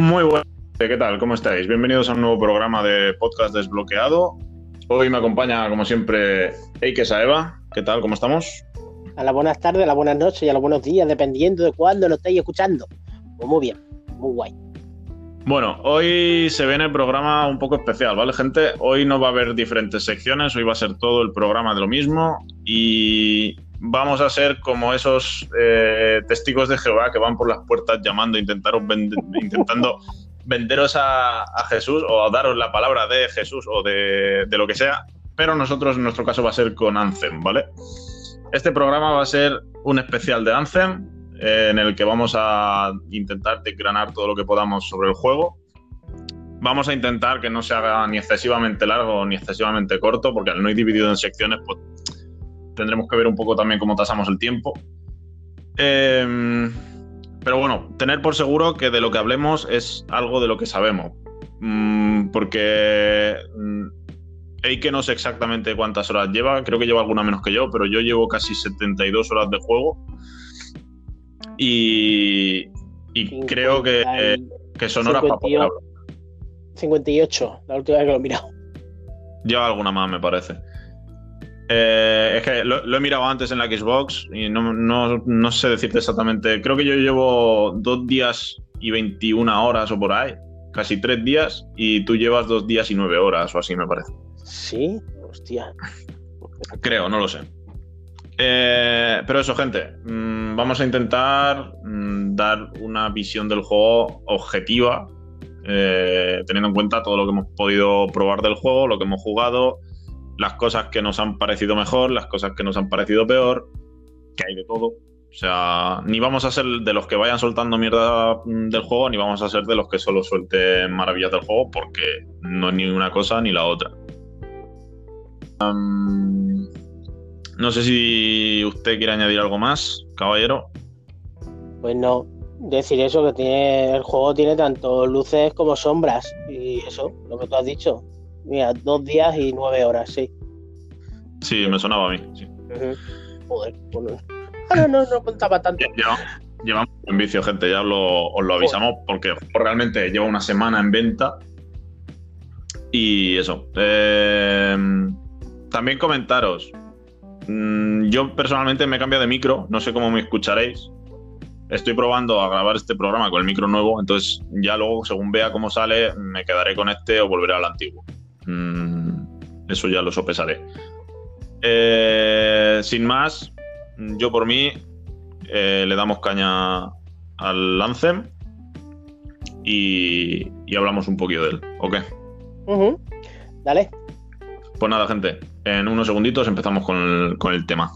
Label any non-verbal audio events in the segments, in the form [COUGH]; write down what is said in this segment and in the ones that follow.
Muy bueno. ¿Qué tal? ¿Cómo estáis? Bienvenidos a un nuevo programa de podcast desbloqueado. Hoy me acompaña, como siempre, Eike Saeva. ¿Qué tal? ¿Cómo estamos? A las buenas tardes, a las buenas noches y a los buenos días, dependiendo de cuándo lo estéis escuchando. Pues muy bien, muy guay. Bueno, hoy se viene el programa un poco especial, ¿vale, gente? Hoy no va a haber diferentes secciones, hoy va a ser todo el programa de lo mismo y vamos a ser como esos eh, testigos de Jehová que van por las puertas llamando, [LAUGHS] intentando venderos a, Jesús o daros la palabra de Jesús o de, lo que sea, pero nosotros en nuestro caso va a ser con Anthem, ¿vale? Este programa va a ser un especial de Anthem eh, en el que vamos a intentar desgranar todo lo que podamos sobre el juego. Vamos a intentar que no se haga ni excesivamente largo ni excesivamente corto, porque al no ir dividido en secciones, pues tendremos que ver un poco también cómo tasamos el tiempo. Em, pero bueno, tener por seguro que de lo que hablemos es algo de lo que sabemos. Mm, porque mm, Eike no sé exactamente cuántas horas lleva, creo que lleva alguna menos que yo, pero yo llevo casi 72 horas de juego. Y, creo que, que son horas para 58, la última vez que lo he mirado. Lleva alguna más, me parece. Eh, es que lo, he mirado antes en la Xbox y no, sé decirte exactamente. Creo que yo llevo dos días y 21 horas o por ahí, casi tres días, y tú llevas dos días y nueve horas o así, me parece. Sí, hostia. [LAUGHS] Creo, no lo sé. Eh, pero eso, gente, mm, vamos a intentar mm, dar una visión del juego objetiva, eh, teniendo en cuenta todo lo que hemos podido probar del juego, lo que hemos jugado las cosas que nos han parecido mejor, las cosas que nos han parecido peor, que hay de todo. O sea, ni vamos a ser de los que vayan soltando mierda mm, del juego, ni vamos a ser de los que solo suelten maravillas del juego, porque no es ni una cosa ni la otra. no sé si usted quiere añadir algo más, caballero. Pues no, decir eso, que tiene el juego tiene tanto luces como sombras, y eso, lo que tú has dicho, Mira, dos días y nueve horas, sí. Sí, me sonaba a mí. Sí. Joder, bueno. Ah, no, no, contaba tanto. llevamos en vicio, gente, ya lo, os lo avisamos, porque realmente lleva una semana en venta. Y eso. Eh, también comentaros. Mm, yo personalmente me he cambiado de micro, no sé cómo me escucharéis. Estoy probando a grabar este programa con el micro nuevo, entonces ya luego, según vea cómo sale, me quedaré con este o volveré al antiguo. Mm, eso ya lo sopesaré. Eh, sin más, yo por mí eh, le damos caña al Lancem y, hablamos un poquito de él, ¿ok? Dale. Pues nada, gente, en unos segunditos empezamos con con el tema.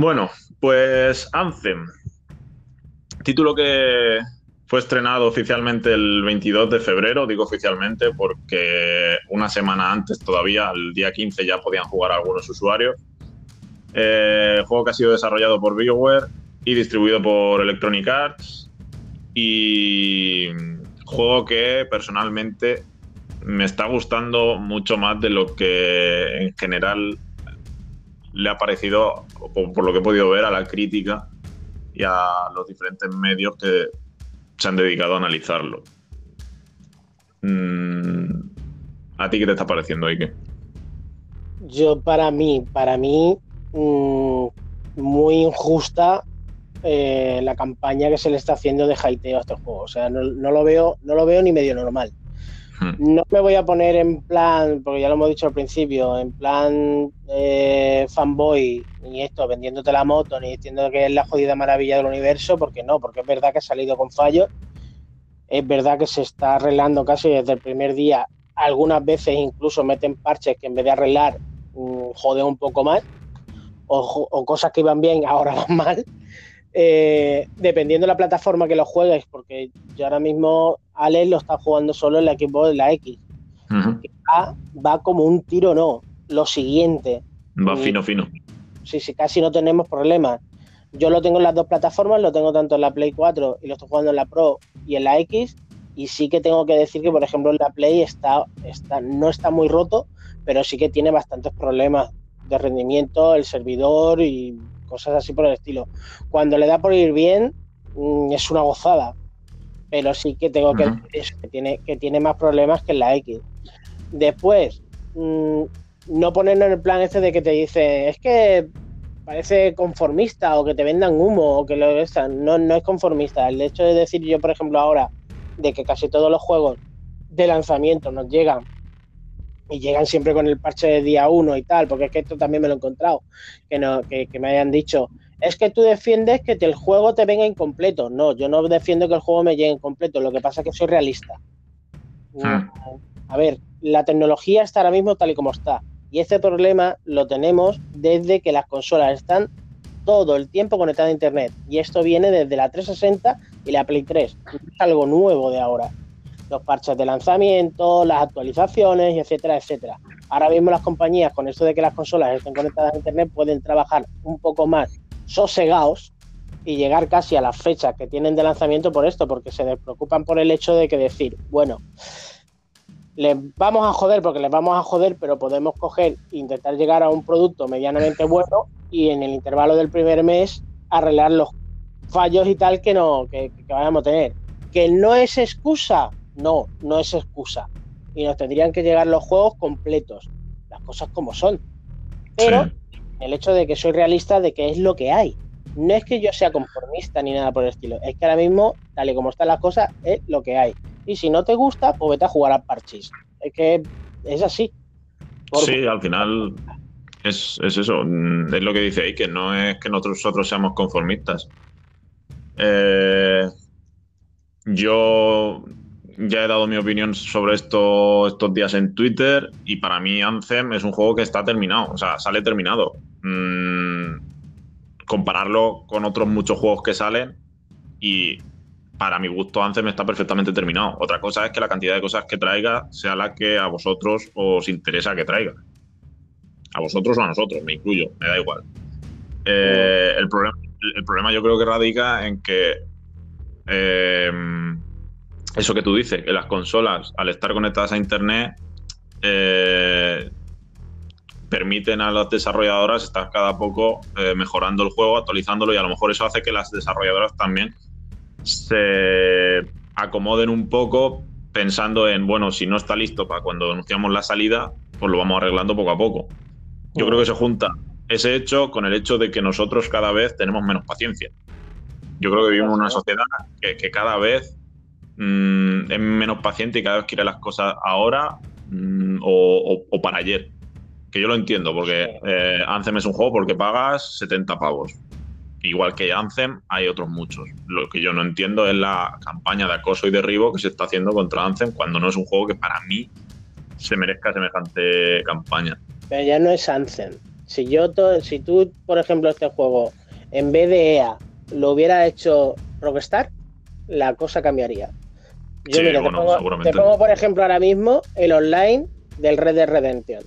Bueno, pues Anthem. Título que fue estrenado oficialmente el 22 de febrero, digo oficialmente porque una semana antes todavía, el día 15, ya podían jugar algunos usuarios. Eh, juego que ha sido desarrollado por BioWare y distribuido por Electronic Arts. Y juego que personalmente me está gustando mucho más de lo que en general le ha parecido, por, lo que he podido ver, a la crítica y a los diferentes medios que se han dedicado a analizarlo. Mm, ¿A ti qué te está pareciendo, Ike? Yo, para mí, para mí, mm, muy injusta eh, la campaña que se le está haciendo de haiteo a este juego. O sea, no, lo veo, no lo veo ni medio normal. No me voy a poner en plan, porque ya lo hemos dicho al principio, en plan eh, fanboy, ni esto, vendiéndote la moto, ni diciendo que es la jodida maravilla del universo, porque no, porque es verdad que ha salido con fallos, es verdad que se está arreglando casi desde el primer día, algunas veces incluso meten parches que en vez de arreglar, mm, joden un poco más, o, o cosas que iban bien ahora van mal. Eh, dependiendo de la plataforma que lo juegues, porque yo ahora mismo Alex lo está jugando solo en la equipo de la X. va, como un tiro, no. Lo siguiente. Va fino, fino. Sí, sí, casi no tenemos problemas. Yo lo tengo en las dos plataformas, lo tengo tanto en la Play 4 y lo estoy jugando en la Pro y en la X, y sí que tengo que decir que, por ejemplo, en la Play está, está, no está muy roto, pero sí que tiene bastantes problemas de rendimiento, el servidor y cosas así por el estilo. Cuando le da por ir bien, mm, es una gozada, pero sí que tengo que decir que tiene, que tiene más problemas que en la X. Después, mm, no ponerlo en el plan este de que te dice, es que parece conformista o que te vendan humo o que lo no, no es conformista. El hecho de decir yo, por ejemplo, ahora de que casi todos los juegos de lanzamiento nos llegan y llegan siempre con el parche de día 1 y tal, porque es que esto también me lo he encontrado, que, no, que, me hayan dicho, es que tú defiendes que el juego te venga incompleto. No, yo no defiendo que el juego me llegue incompleto, lo que pasa es que soy realista. Hmm. A ver, la tecnología está ahora mismo tal y como está. Y este problema lo tenemos desde que las consolas están todo el tiempo conectadas a Internet. Y esto viene desde la 360 y la Play 3. Es algo nuevo de ahora. Los parches de lanzamiento, las actualizaciones, etcétera, etcétera. Ahora mismo las compañías, con esto de que las consolas estén conectadas a Internet, pueden trabajar un poco más sosegados y llegar casi a las fechas que tienen de lanzamiento por esto, porque se despreocupan por el hecho de que decir, bueno, les vamos a joder porque les vamos a joder, pero podemos coger e intentar llegar a un producto medianamente bueno y en el intervalo del primer mes arreglar los fallos y tal que no que, vayamos a tener. Que no es excusa, no, no es excusa. Y nos tendrían que llegar los juegos completos, las cosas como son. Pero el hecho de que soy realista de que es lo que hay. No es que yo sea conformista ni nada por el estilo, es que ahora mismo, tal y como están las cosas, es lo que hay. Y si no te gusta, pues vete a jugar a parches. Es que es así. Sí, al final es, eso. Mm, es lo que dice ahí, que no es que nosotros seamos conformistas. Eh, yo ya he dado mi opinión sobre esto estos días en Twitter y para mí Anthem es un juego que está terminado, o sea, sale terminado. Mm, compararlo con otros muchos juegos que salen y para mi gusto Anthem está perfectamente terminado. Otra cosa es que la cantidad de cosas que traiga sea la que a vosotros os interesa que traiga. A vosotros o a nosotros, me incluyo, me da igual. Eh, el, problema, el problema yo creo que radica en que eh, eso que tú dices, que las consolas al estar conectadas a Internet eh, permiten a las desarrolladoras estar cada poco mejorando el juego, actualizándolo y a lo mejor eso hace que las desarrolladoras también se acomoden un poco pensando en, bueno, si no está listo para cuando anunciamos la salida, pues lo vamos arreglando poco a poco. Yo creo que se junta ese hecho con el hecho de que nosotros cada vez tenemos menos paciencia. Yo creo que vivimos en una sociedad que, cada vez mm, es menos paciente y cada vez quiere las cosas ahora mm, o, para ayer. Que yo lo entiendo, porque eh, Anthem es un juego porque pagas 70 pavos igual que Anthem, hay otros muchos. Lo que yo no entiendo es la campaña de acoso y derribo que se está haciendo contra Anthem cuando no es un juego que para mí se merezca semejante campaña. Pero ya no es Anthem. Si yo si tú, por ejemplo, este juego, en vez de EA, lo hubiera hecho Rockstar, la cosa cambiaría. Yo te, pongo, por ejemplo, ahora mismo el online del Red Dead Redemption.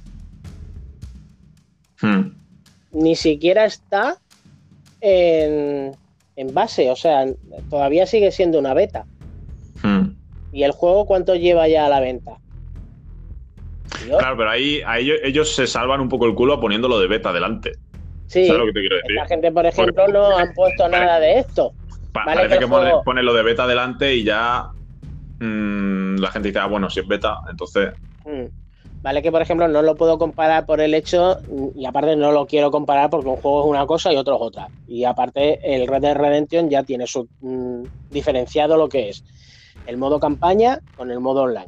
Hmm. Ni siquiera está en, base, o sea, todavía sigue siendo una beta. Hmm. ¿Y el juego cuánto lleva ya a la venta? Claro, pero ahí, ellos, se salvan un poco el culo poniéndolo de beta delante. Sí, lo que te quiero decir? la gente, por ejemplo, no han puesto [LAUGHS] nada de esto. parece que, pone, lo de beta delante y ya mm, la gente dice, ah, bueno, si es beta, entonces... Hmm. ¿vale? Que por ejemplo no lo puedo comparar por el hecho, y aparte no lo quiero comparar porque un juego es una cosa y otro es otra. Y aparte el Red Dead Redemption ya tiene su mm, diferenciado lo que es el modo campaña con el modo online.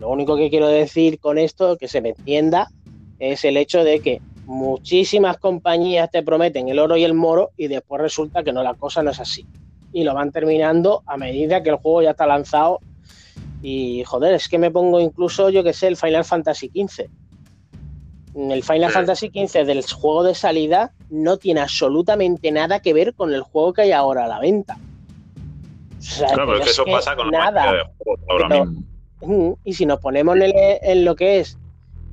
Lo único que quiero decir con esto, que se me entienda, es el hecho de que muchísimas compañías te prometen el oro y el moro y después resulta que no, la cosa no es así. Y lo van terminando a medida que el juego ya está lanzado y joder, es que me pongo incluso, yo que sé, el Final Fantasy XV. El Final Fantasy XV del juego de salida no tiene absolutamente nada que ver con el juego que hay ahora a la venta. claro, pero es que eso pasa con nada. de ahora mismo. Y si nos ponemos en, lo que es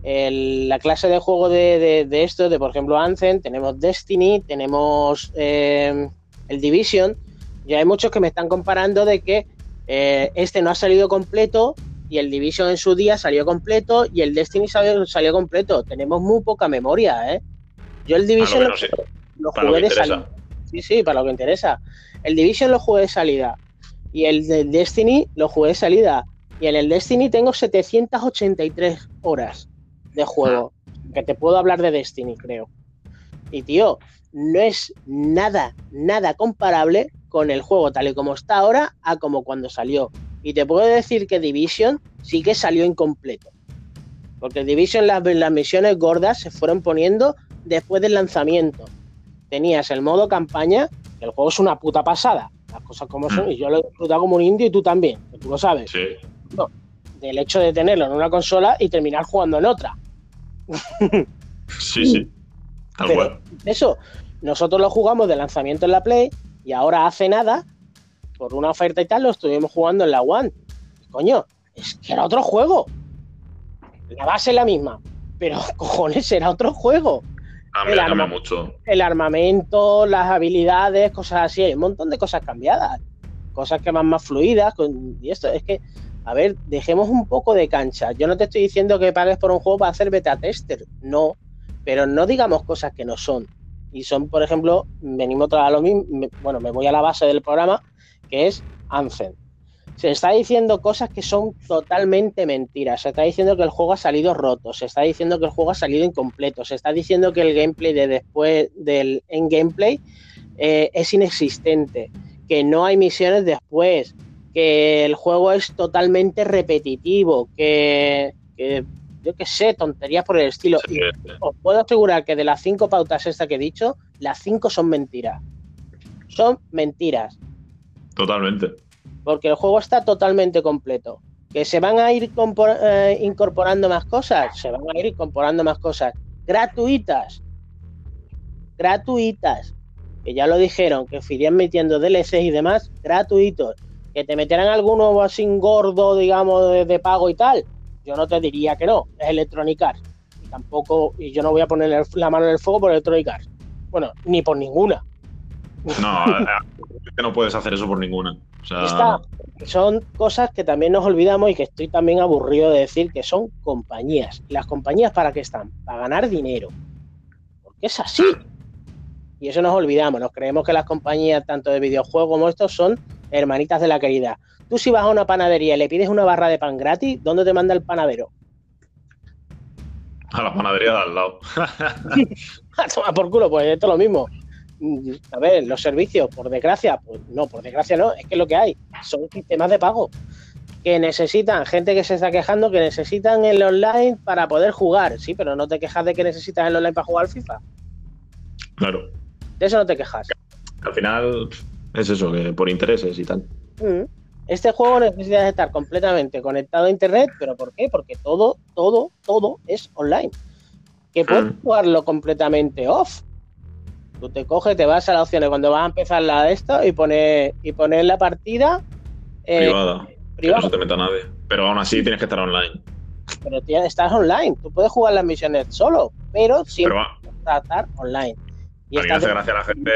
la clase de juego de, esto, de por ejemplo Anthem, tenemos Destiny, tenemos eh, el Division, y hay muchos que me están comparando de que Eh, este no ha salido completo y el Division en su día salió completo y el Destiny salió, salió completo. Tenemos muy poca memoria, ¿eh? Yo el Division lo, jugué de salida. Sí, sí, para lo que interesa. El Division lo jugué de salida y el Destiny lo jugué de salida. Y en el Destiny tengo 783 horas de juego. Ah. Que te puedo hablar de Destiny, creo. Y tío, no es nada, nada comparable con el juego tal y como está ahora a como cuando salió. Y te puedo decir que Division sí que salió incompleto. Porque Division las, las misiones gordas se fueron poniendo después del lanzamiento. Tenías el modo campaña, que el juego es una puta pasada. Las cosas como son, y yo lo he disfrutado como un indio y tú también, que tú lo sabes. Sí. No, del hecho de tenerlo en una consola y terminar jugando en otra. sí, sí. [LAUGHS] Tal cual. Eso, nosotros lo jugamos de lanzamiento en la Play y ahora hace nada, por una oferta y tal, lo estuvimos jugando en la One. Coño, es que era otro juego. La base es la misma, pero [LAUGHS] cojones, era otro juego. el, mucho. el armamento, las habilidades, cosas así, hay un montón de cosas cambiadas, cosas que van más fluidas. y esto es que, a ver, dejemos un poco de cancha. Yo no te estoy diciendo que pagues por un juego para hacer beta tester, no, pero no digamos cosas que no son. Y son, por ejemplo, venimos a lo mismo, bueno, me voy a la base del programa, que es Anthem. Se está diciendo cosas que son totalmente mentiras. Se está diciendo que el juego ha salido roto. Se está diciendo que el juego ha salido incompleto. Se está diciendo que el gameplay de después del en gameplay eh, es inexistente. Que no hay misiones después. Que el juego es totalmente repetitivo. Que, yo qué sé, tonterías por el estilo. os puedo asegurar que de las cinco pautas estas que he dicho, las cinco son mentiras. Son mentiras. Totalmente. Porque el juego está totalmente completo. Que se van a ir eh, incorporando más cosas, se van a ir incorporando más cosas gratuitas. Gratuitas. Que ya lo dijeron, que irían metiendo DLCs y demás gratuitos. Que te meterán alguno así gordo, digamos, de, pago y tal. Yo no te diría que no, es Electronic Arts. Y tampoco, y yo no voy a poner la mano en el fuego por Electronic Arts. Bueno, ni por ninguna. No, que no puedes hacer eso por ninguna. son cosas que también nos olvidamos y que estoy también aburrido de decir que son compañías. ¿Y las compañías para qué están? Para ganar dinero. Porque es así. Y eso nos olvidamos. Nos creemos que las compañías, tanto de videojuegos como estos, son hermanitas de la querida. Tú si vas a una panadería y le pides una barra de pan gratis, ¿dónde te manda el panadero? A la panadería de al lado. [LAUGHS] Toma por culo, pues esto es lo mismo a ver, los servicios, por desgracia, pues no, por desgracia no, es que lo que hay son sistemas de pago que necesitan, gente que se está quejando que necesitan el online para poder jugar, sí, pero no te quejas de que necesitas el online para jugar al FIFA. Claro. De eso no te quejas. Al final es eso, que por intereses y tal. Mm. Este juego necesita estar completamente conectado a internet, pero ¿por qué? Porque todo, todo, todo es online. Que puedes mm. jugarlo completamente off, Tú te coges, te vas a las opciones cuando vas a empezar la de esto y pones y la partida eh, privada. Que no se te meta nadie. Pero aún así tienes que estar online. Pero estás online. Tú puedes jugar las misiones solo, pero siempre estar online. Y a mí me hace gracia a la gente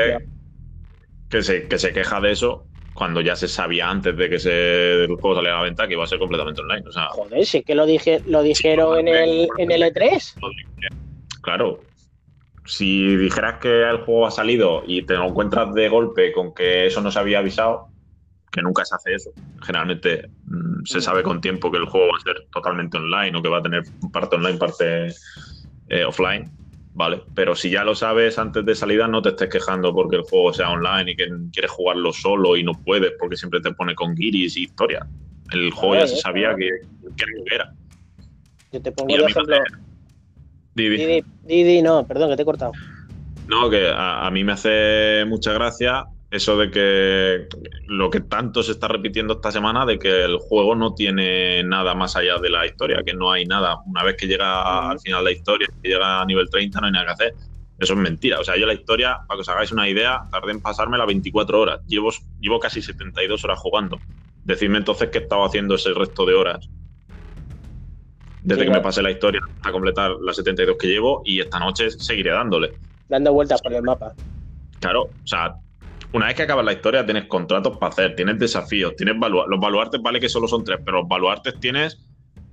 que se, que se queja de eso cuando ya se sabía antes de que se, el juego saliera a la venta que iba a ser completamente online. O sea, Joder, si es que lo, dije, lo dijeron en, el, en el E3. Claro, si dijeras que el juego ha salido y te lo encuentras de golpe con que eso no se había avisado, que nunca se hace eso. Generalmente mm, se sabe con tiempo que el juego va a ser totalmente online o que va a tener parte online, parte eh, offline, ¿vale? Pero si ya lo sabes antes de salida, no te estés quejando porque el juego sea online y que quieres jugarlo solo y no puedes porque siempre te pone con guiris y historia. El juego ya se sabía que, era. Yo te pongo el ejemplo. Didi. Didi, no, perdón, que te he cortado. No, que a, mí me hace mucha gracia eso de que lo que tanto se está repitiendo esta semana, de que el juego no tiene nada más allá de la historia, que no hay nada. Una vez que llega al final la historia, que llega a nivel 30, no hay nada que hacer. Eso es mentira. O sea, yo la historia, para que os hagáis una idea, tardé en pasármela 24 horas. Llevo, llevo casi 72 horas jugando. Decidme entonces qué estaba haciendo ese resto de horas desde que me pasé la historia hasta completar las 72 que llevo y esta noche seguiré dándole. Dando vueltas por el mapa. Claro, o sea, una vez que acabas la historia, tienes contratos para hacer, tienes desafíos, tienes los baluartes, vale que solo son tres, pero los baluartes tienes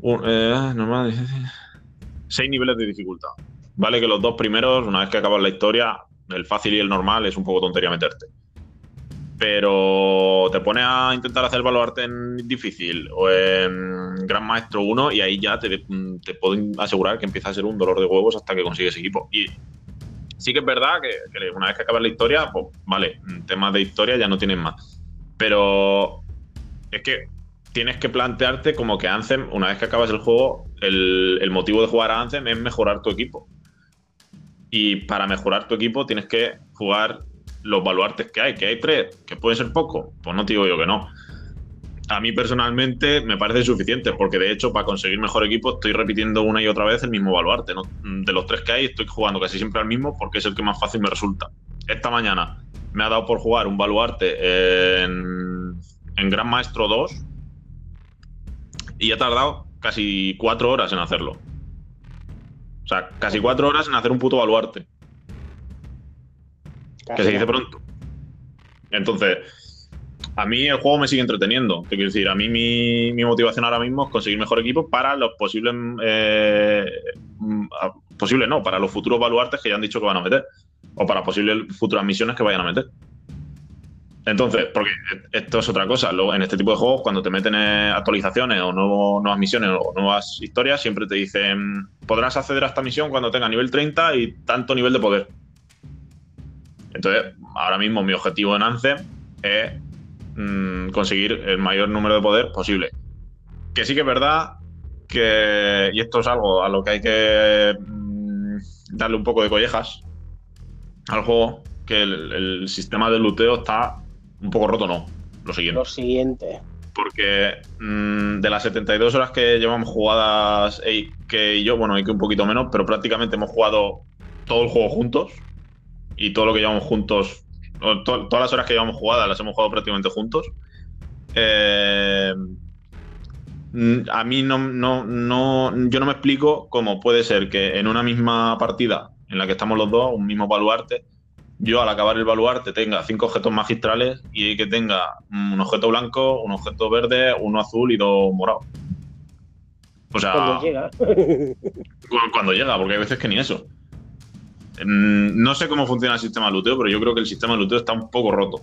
un, eh, normal, [LAUGHS] seis niveles de dificultad. Vale que los dos primeros, una vez que acabas la historia, el fácil y el normal es un poco tontería meterte. Pero te pones a intentar hacer baluarte en difícil o en Gran Maestro 1 y ahí ya te, te puedo asegurar que empieza a ser un dolor de huevos hasta que consigues equipo. Y Sí que es verdad que, una vez que acabas la historia, pues vale, temas de historia ya no tienes más. Pero es que tienes que plantearte como que Anthem, una vez que acabas el juego, el, motivo de jugar a Anthem es mejorar tu equipo. Y para mejorar tu equipo tienes que jugar los baluartes que hay, que hay tres, que puede ser poco. Pues no te digo yo que no a mí personalmente me parece suficiente, porque de hecho, para conseguir mejor equipo, estoy repitiendo una y otra vez el mismo baluarte. De los tres que hay, estoy jugando casi siempre al mismo porque es el que más fácil me resulta. Esta mañana me ha dado por jugar un baluarte en, en Gran Maestro 2 y he tardado casi cuatro horas en hacerlo. O sea, casi cuatro horas en hacer un puto baluarte. que se dice pronto. Entonces, a mí el juego me sigue entreteniendo. Te quiero decir, a mí mi, motivación ahora mismo es conseguir mejor equipo para los posibles. Eh, mm, posibles no, para los futuros baluartes que ya han dicho que van a meter. O para posibles futuras misiones que vayan a meter. Entonces, porque esto es otra cosa. en este tipo de juegos, cuando te meten actualizaciones o nuevas misiones o nuevas historias, siempre te dicen: podrás acceder a esta misión cuando tenga nivel 30 y tanto nivel de poder. Entonces, ahora mismo mi objetivo en ANCE es Mm, conseguir el mayor número de poder posible. Que sí que es verdad que, y esto es algo a lo que hay que mm, darle un poco de collejas al juego, que el, sistema de luteo está un poco roto, ¿no? Lo siguiente. Lo siguiente. Porque mm, de las 72 horas que llevamos jugadas, que yo, bueno, hay que un poquito menos, pero prácticamente hemos jugado todo el juego juntos. Y todo lo que llevamos juntos todas las horas que llevamos jugadas las hemos jugado prácticamente juntos. Eh, a mí no, no, no, yo no me explico cómo puede ser que en una misma partida en la que estamos los dos, un mismo baluarte, yo al acabar el baluarte tenga cinco objetos magistrales y que tenga un objeto blanco, un objeto verde, uno azul y dos morados. O sea, cuando llega. cuando llega, porque hay veces que ni eso. Mm, no sé cómo funciona el sistema de luteo, pero yo creo que el sistema de luteo está un poco roto.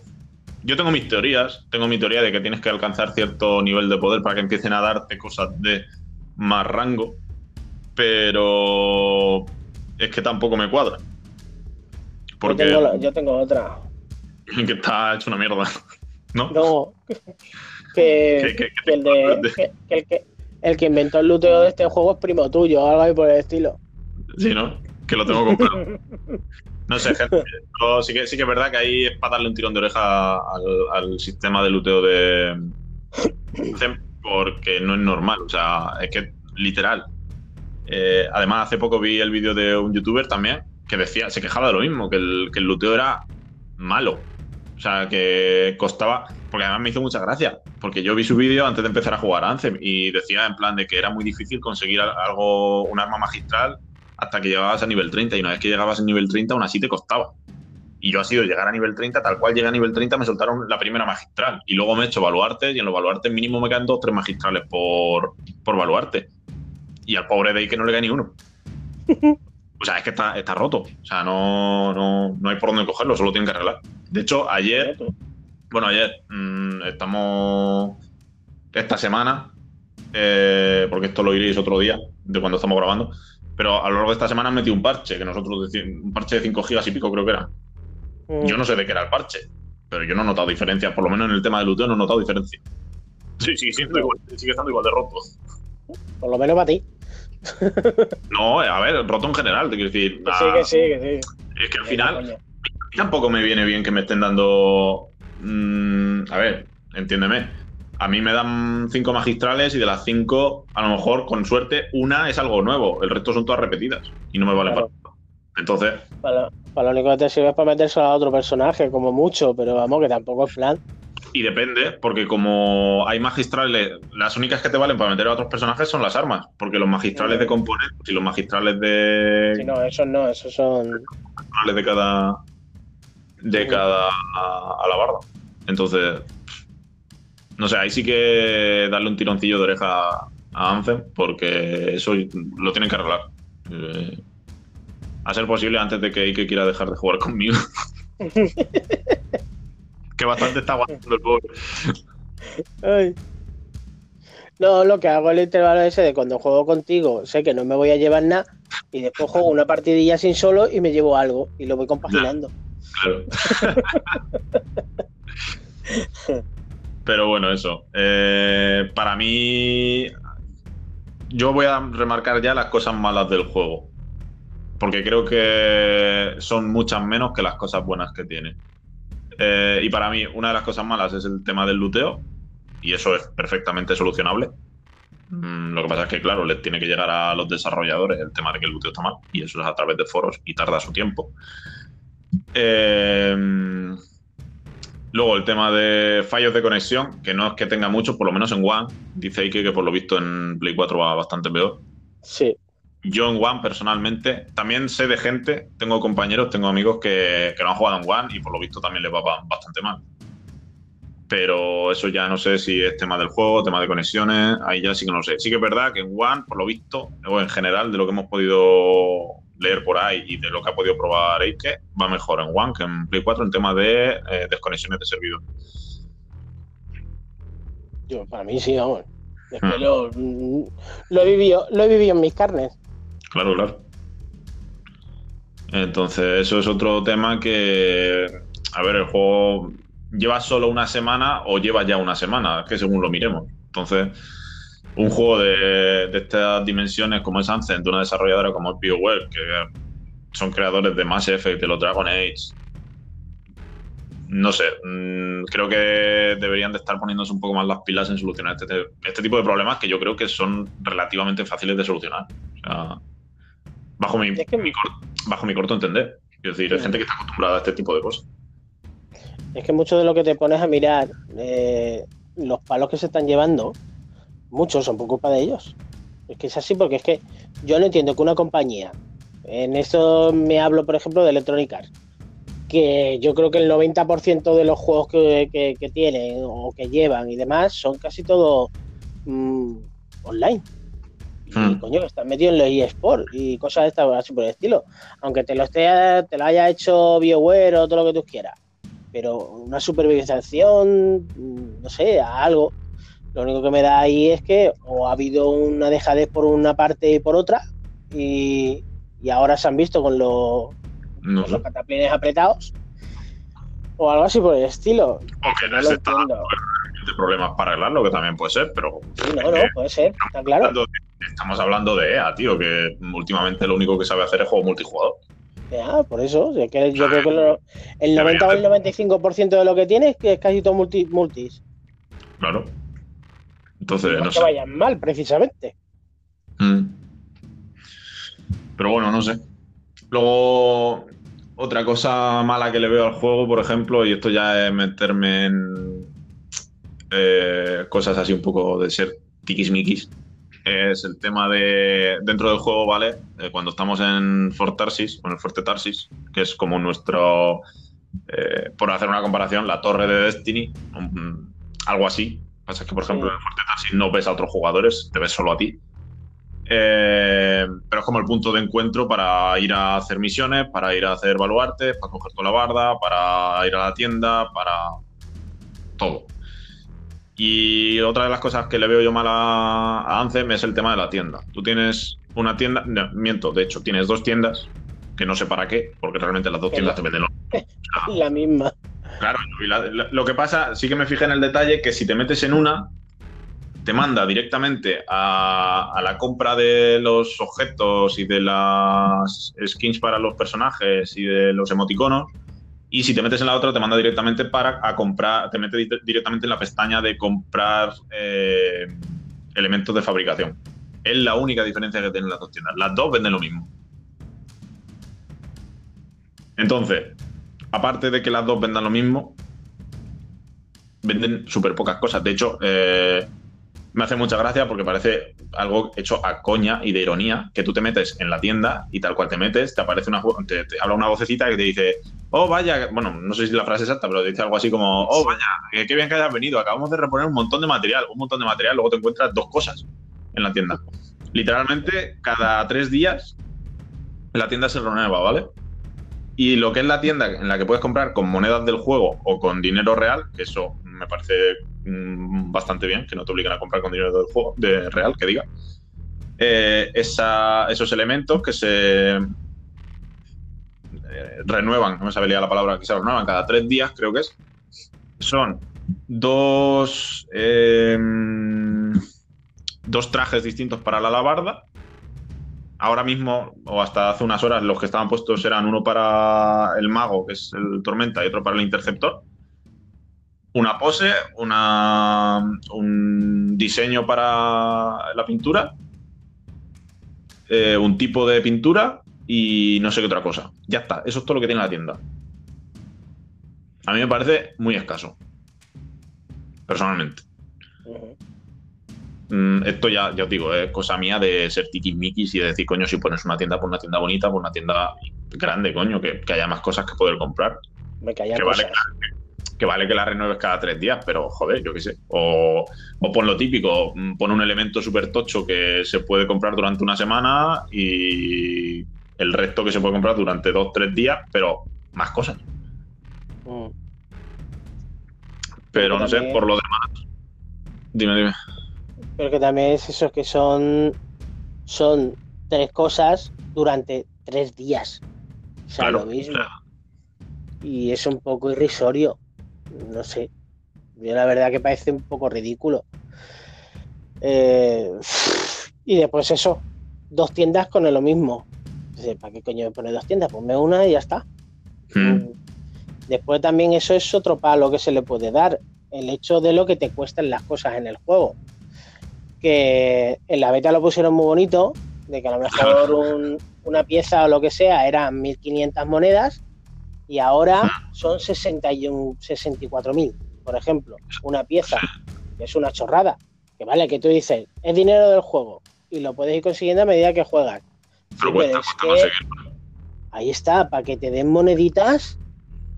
Yo tengo mis teorías. Tengo mi teoría de que tienes que alcanzar cierto nivel de poder para que empiecen a darte cosas de más rango. Pero es que tampoco me cuadra. Porque yo tengo, otra. [LAUGHS] Que está hecho una mierda. [LAUGHS] ¿No? No. [LAUGHS] Que, el, de, el, que, inventó el luteo de este juego es primo tuyo, algo ahí por el estilo. Sí, ¿no? Que lo tengo comprado. No sé, gente. sí, que, sí que es verdad que ahí es para darle un tirón de oreja al, sistema de luteo de. Porque no es normal. O sea, es que literal. Eh, además, hace poco vi el vídeo de un youtuber también que decía, se quejaba de lo mismo, que el, que el luteo era malo. O sea, que costaba. Porque además me hizo mucha gracia. Porque yo vi su vídeo antes de empezar a jugar Anthem y decía en plan de que era muy difícil conseguir algo, un arma magistral hasta que llegabas a nivel 30 y una vez que llegabas a nivel 30 aún así te costaba. Y yo ha sido llegar a nivel 30, tal cual llegué a nivel 30 me soltaron la primera magistral y luego me he hecho baluartes y en los baluartes mínimo me quedan dos o tres magistrales por, por baluarte. Y al pobre de ahí que no le queda ni uno. [LAUGHS] O sea, es que está, está roto. O sea, no, no, no, hay por dónde cogerlo, solo tienen que arreglar. De hecho, ayer, bueno, ayer mm, estamos esta semana, eh, porque esto lo iréis otro día, de cuando estamos grabando, pero a lo largo de esta semana han metido un parche, que nosotros un parche de 5 gigas y pico creo que era. Mm. Yo no sé de qué era el parche, pero yo no he notado diferencia, por lo menos en el tema del luteo no he notado diferencia. Sí, sí, sigue estando igual de roto. Por lo menos para ti. no, a ver, roto en general, te quiero decir. sí, que sí, que sí. Es que al final tampoco me viene bien que me estén dando. Mm, a ver, entiéndeme a mí me dan cinco magistrales y de las cinco, a lo mejor, con suerte, una es algo nuevo. El resto son todas repetidas y no me vale para para Entonces. Para, lo único que te sirve es para meterse a otro personaje, como mucho, pero vamos, que tampoco es plan. Y depende, porque como hay magistrales, las únicas que te valen para meter a otros personajes son las armas, porque los magistrales de componentes y los magistrales de. Sí, no, esos no, esos son. Magistrales de cada. de cada alabarda. Entonces, no sé, ahí sí que darle un tironcillo de oreja a Anthem, porque eso lo tienen que arreglar. Eh, a ser posible antes de que Ike quiera dejar de jugar conmigo. [LAUGHS] que bastante está aguantando el pobre. No, lo que hago es el intervalo ese de cuando juego contigo, sé que no me voy a llevar nada y después juego una partidilla sin solo y me llevo algo y lo voy compaginando. Claro. [LAUGHS] [LAUGHS] Pero bueno, eso. Eh, para mí, yo voy a remarcar ya las cosas malas del juego. Porque creo que son muchas menos que las cosas buenas que tiene. Eh, y para mí, una de las cosas malas es el tema del luteo. Y eso es perfectamente solucionable. Mm, lo que pasa es que, claro, les tiene que llegar a los desarrolladores el tema de que el luteo está mal. Y eso es a través de foros y tarda su tiempo. Eh, luego el tema de fallos de conexión, que no es que tenga muchos, por lo menos en One. Dice Ike que por lo visto en Play 4 va bastante peor. Sí. Yo en One personalmente, también sé de gente, tengo compañeros, tengo amigos que, que no han jugado en One y por lo visto también les va bastante mal. Pero eso ya no sé si es tema del juego, tema de conexiones, ahí ya sí que no sé. Sí que es verdad que en One, por lo visto, o en general, de lo que hemos podido leer por ahí y de lo que ha podido probar Eike, va mejor en One que en Play 4 en tema de eh, desconexiones de servidor. Yo, para mí sí, vamos. Hmm. lo, lo, he vivido, lo he vivido en mis carnes. Claro, claro. Entonces, eso es otro tema que, a ver, el juego lleva solo una semana o lleva ya una semana, que según lo miremos. Entonces, un juego de, estas dimensiones como es Anthem, de una desarrolladora como es BioWare, que son creadores de Mass Effect, de los Dragon Age. No sé, mm, creo que deberían de estar poniéndose un poco más las pilas en solucionar este, este, tipo de problemas que yo creo que son relativamente fáciles de solucionar. bajo mi, bajo mi corto entender. Es decir, hay gente que está acostumbrada a este tipo de cosas. Es que mucho de lo que te pones a mirar, eh, los palos que se están llevando, muchos son por culpa de ellos. Es que es así porque es que yo no entiendo que una compañía, en esto me hablo por ejemplo de Electronic Arts, que yo creo que el 90% de los juegos que, tienen o que llevan y demás son casi todo mm, online. Y hmm. coño, están metidos en los eSports y cosas de esta así por el estilo. Aunque te lo, esté, te lo haya hecho BioWare o todo lo que tú quieras. Pero una supervisación, mm, no sé, algo. Lo único que me da ahí es que o ha habido una dejadez por una parte y por otra, y, ahora se han visto con, los cataplines apretados, o algo así por el estilo. Aunque no, se de problemas para arreglarlo, que también puede ser, pero. Sí, no, no, puede ser, está claro. Estamos hablando de EA, tío, que últimamente lo único que sabe hacer es juego multijugador. Ya, por eso, yo creo que el 90 o el 95% de lo que tiene es que es casi todo multis. Claro. Entonces, no, que vayan mal, precisamente. Mm. Pero bueno, no sé. Luego, otra cosa mala que le veo al juego, por ejemplo, y esto ya es meterme en eh, cosas así un poco de ser tiquismiquis, es el tema de dentro del juego, ¿vale? Eh, cuando estamos en Fort Tarsis, en el Fuerte Tarsis, que es como nuestro, eh, por hacer una comparación, la torre de Destiny, algo así, Pasa que, por ejemplo, en el Fuerte Tarsis no ves a otros jugadores, te ves solo a ti. Eh, pero es como el punto de encuentro para ir a hacer misiones, para ir a hacer baluartes, para coger toda la barda, para ir a la tienda, para todo. Y otra de las cosas que le veo yo mal a, a Anthem es el tema de la tienda. Tú tienes una tienda, no, miento, de hecho, tienes dos tiendas, que no sé para qué, porque realmente las dos tiendas te venden lo [LAUGHS] La misma. Claro, lo que pasa, sí que me fijé en el detalle que si te metes en una, te manda directamente a, la compra de los objetos y de las skins para los personajes y de los emoticonos. Y si te metes en la otra, te manda directamente para a comprar, te mete directamente en la pestaña de comprar eh, elementos de fabricación. Es la única diferencia que tienen las dos tiendas. Las dos venden lo mismo. Entonces, aparte de que las dos vendan lo mismo, venden súper pocas cosas. De hecho, eh, me hace mucha gracia porque parece algo hecho a coña y de ironía, que tú te metes en la tienda y tal cual te metes, te aparece una, te, habla una vocecita que te dice, oh vaya, bueno, no sé si la frase exacta, pero dice algo así como, oh vaya, qué bien que hayas venido, acabamos de reponer un montón de material, un montón de material, luego te encuentras dos cosas en la tienda. Literalmente, cada tres días la tienda se renueva, ¿vale? Y lo que es la tienda en la que puedes comprar con monedas del juego o con dinero real, que eso me parece mm, bastante bien, que no te obliguen a comprar con dinero del juego, de real, que diga. Eh, esos elementos que se eh, renuevan, no me sabía la palabra, que se renuevan cada tres días, creo que es, son dos, em, dos trajes distintos para la alabarda. Ahora mismo, o hasta hace unas horas, los que estaban puestos eran uno para el mago, que es el tormenta, y otro para el interceptor una pose, una, un diseño para la pintura, eh, un tipo de pintura y no sé qué otra cosa. Ya está, eso es todo lo que tiene la tienda. A mí me parece muy escaso. Personalmente. Mm, esto ya, ya os digo, es cosa mía de ser tiquismiquis y de decir, coño, si pones una tienda por una tienda bonita, por una tienda grande, coño, que, haya más cosas que poder comprar. Me que vale, que vale que la renueves cada tres días, pero joder, yo qué sé. O, o pon lo típico, mm, pon un elemento súper tocho que se puede comprar durante una semana y el resto que se puede comprar durante dos, tres días, pero más cosas. Mm. Pero no sé, por lo demás. Dime, dime. Pero que también es eso, que son, son tres cosas durante tres días. O sea, lo mismo. Y es un poco irrisorio no sé. Yo la verdad que parece un poco ridículo. Eh, y después eso, dos tiendas con lo mismo. ¿Para qué coño me pone dos tiendas? Ponme una y ya está. Hmm. Mm. Después también eso es otro palo que se le puede dar. El hecho de lo que te cuestan las cosas en el juego. Que en la beta lo pusieron muy bonito, de que a lo mejor una pieza o lo que sea eran 1500 monedas y ahora son 61, 64 mil, por ejemplo, una pieza, que es una chorrada, que vale, que tú dices, es dinero del juego y lo puedes ir consiguiendo a medida que juegas. ahí está, para que te den moneditas,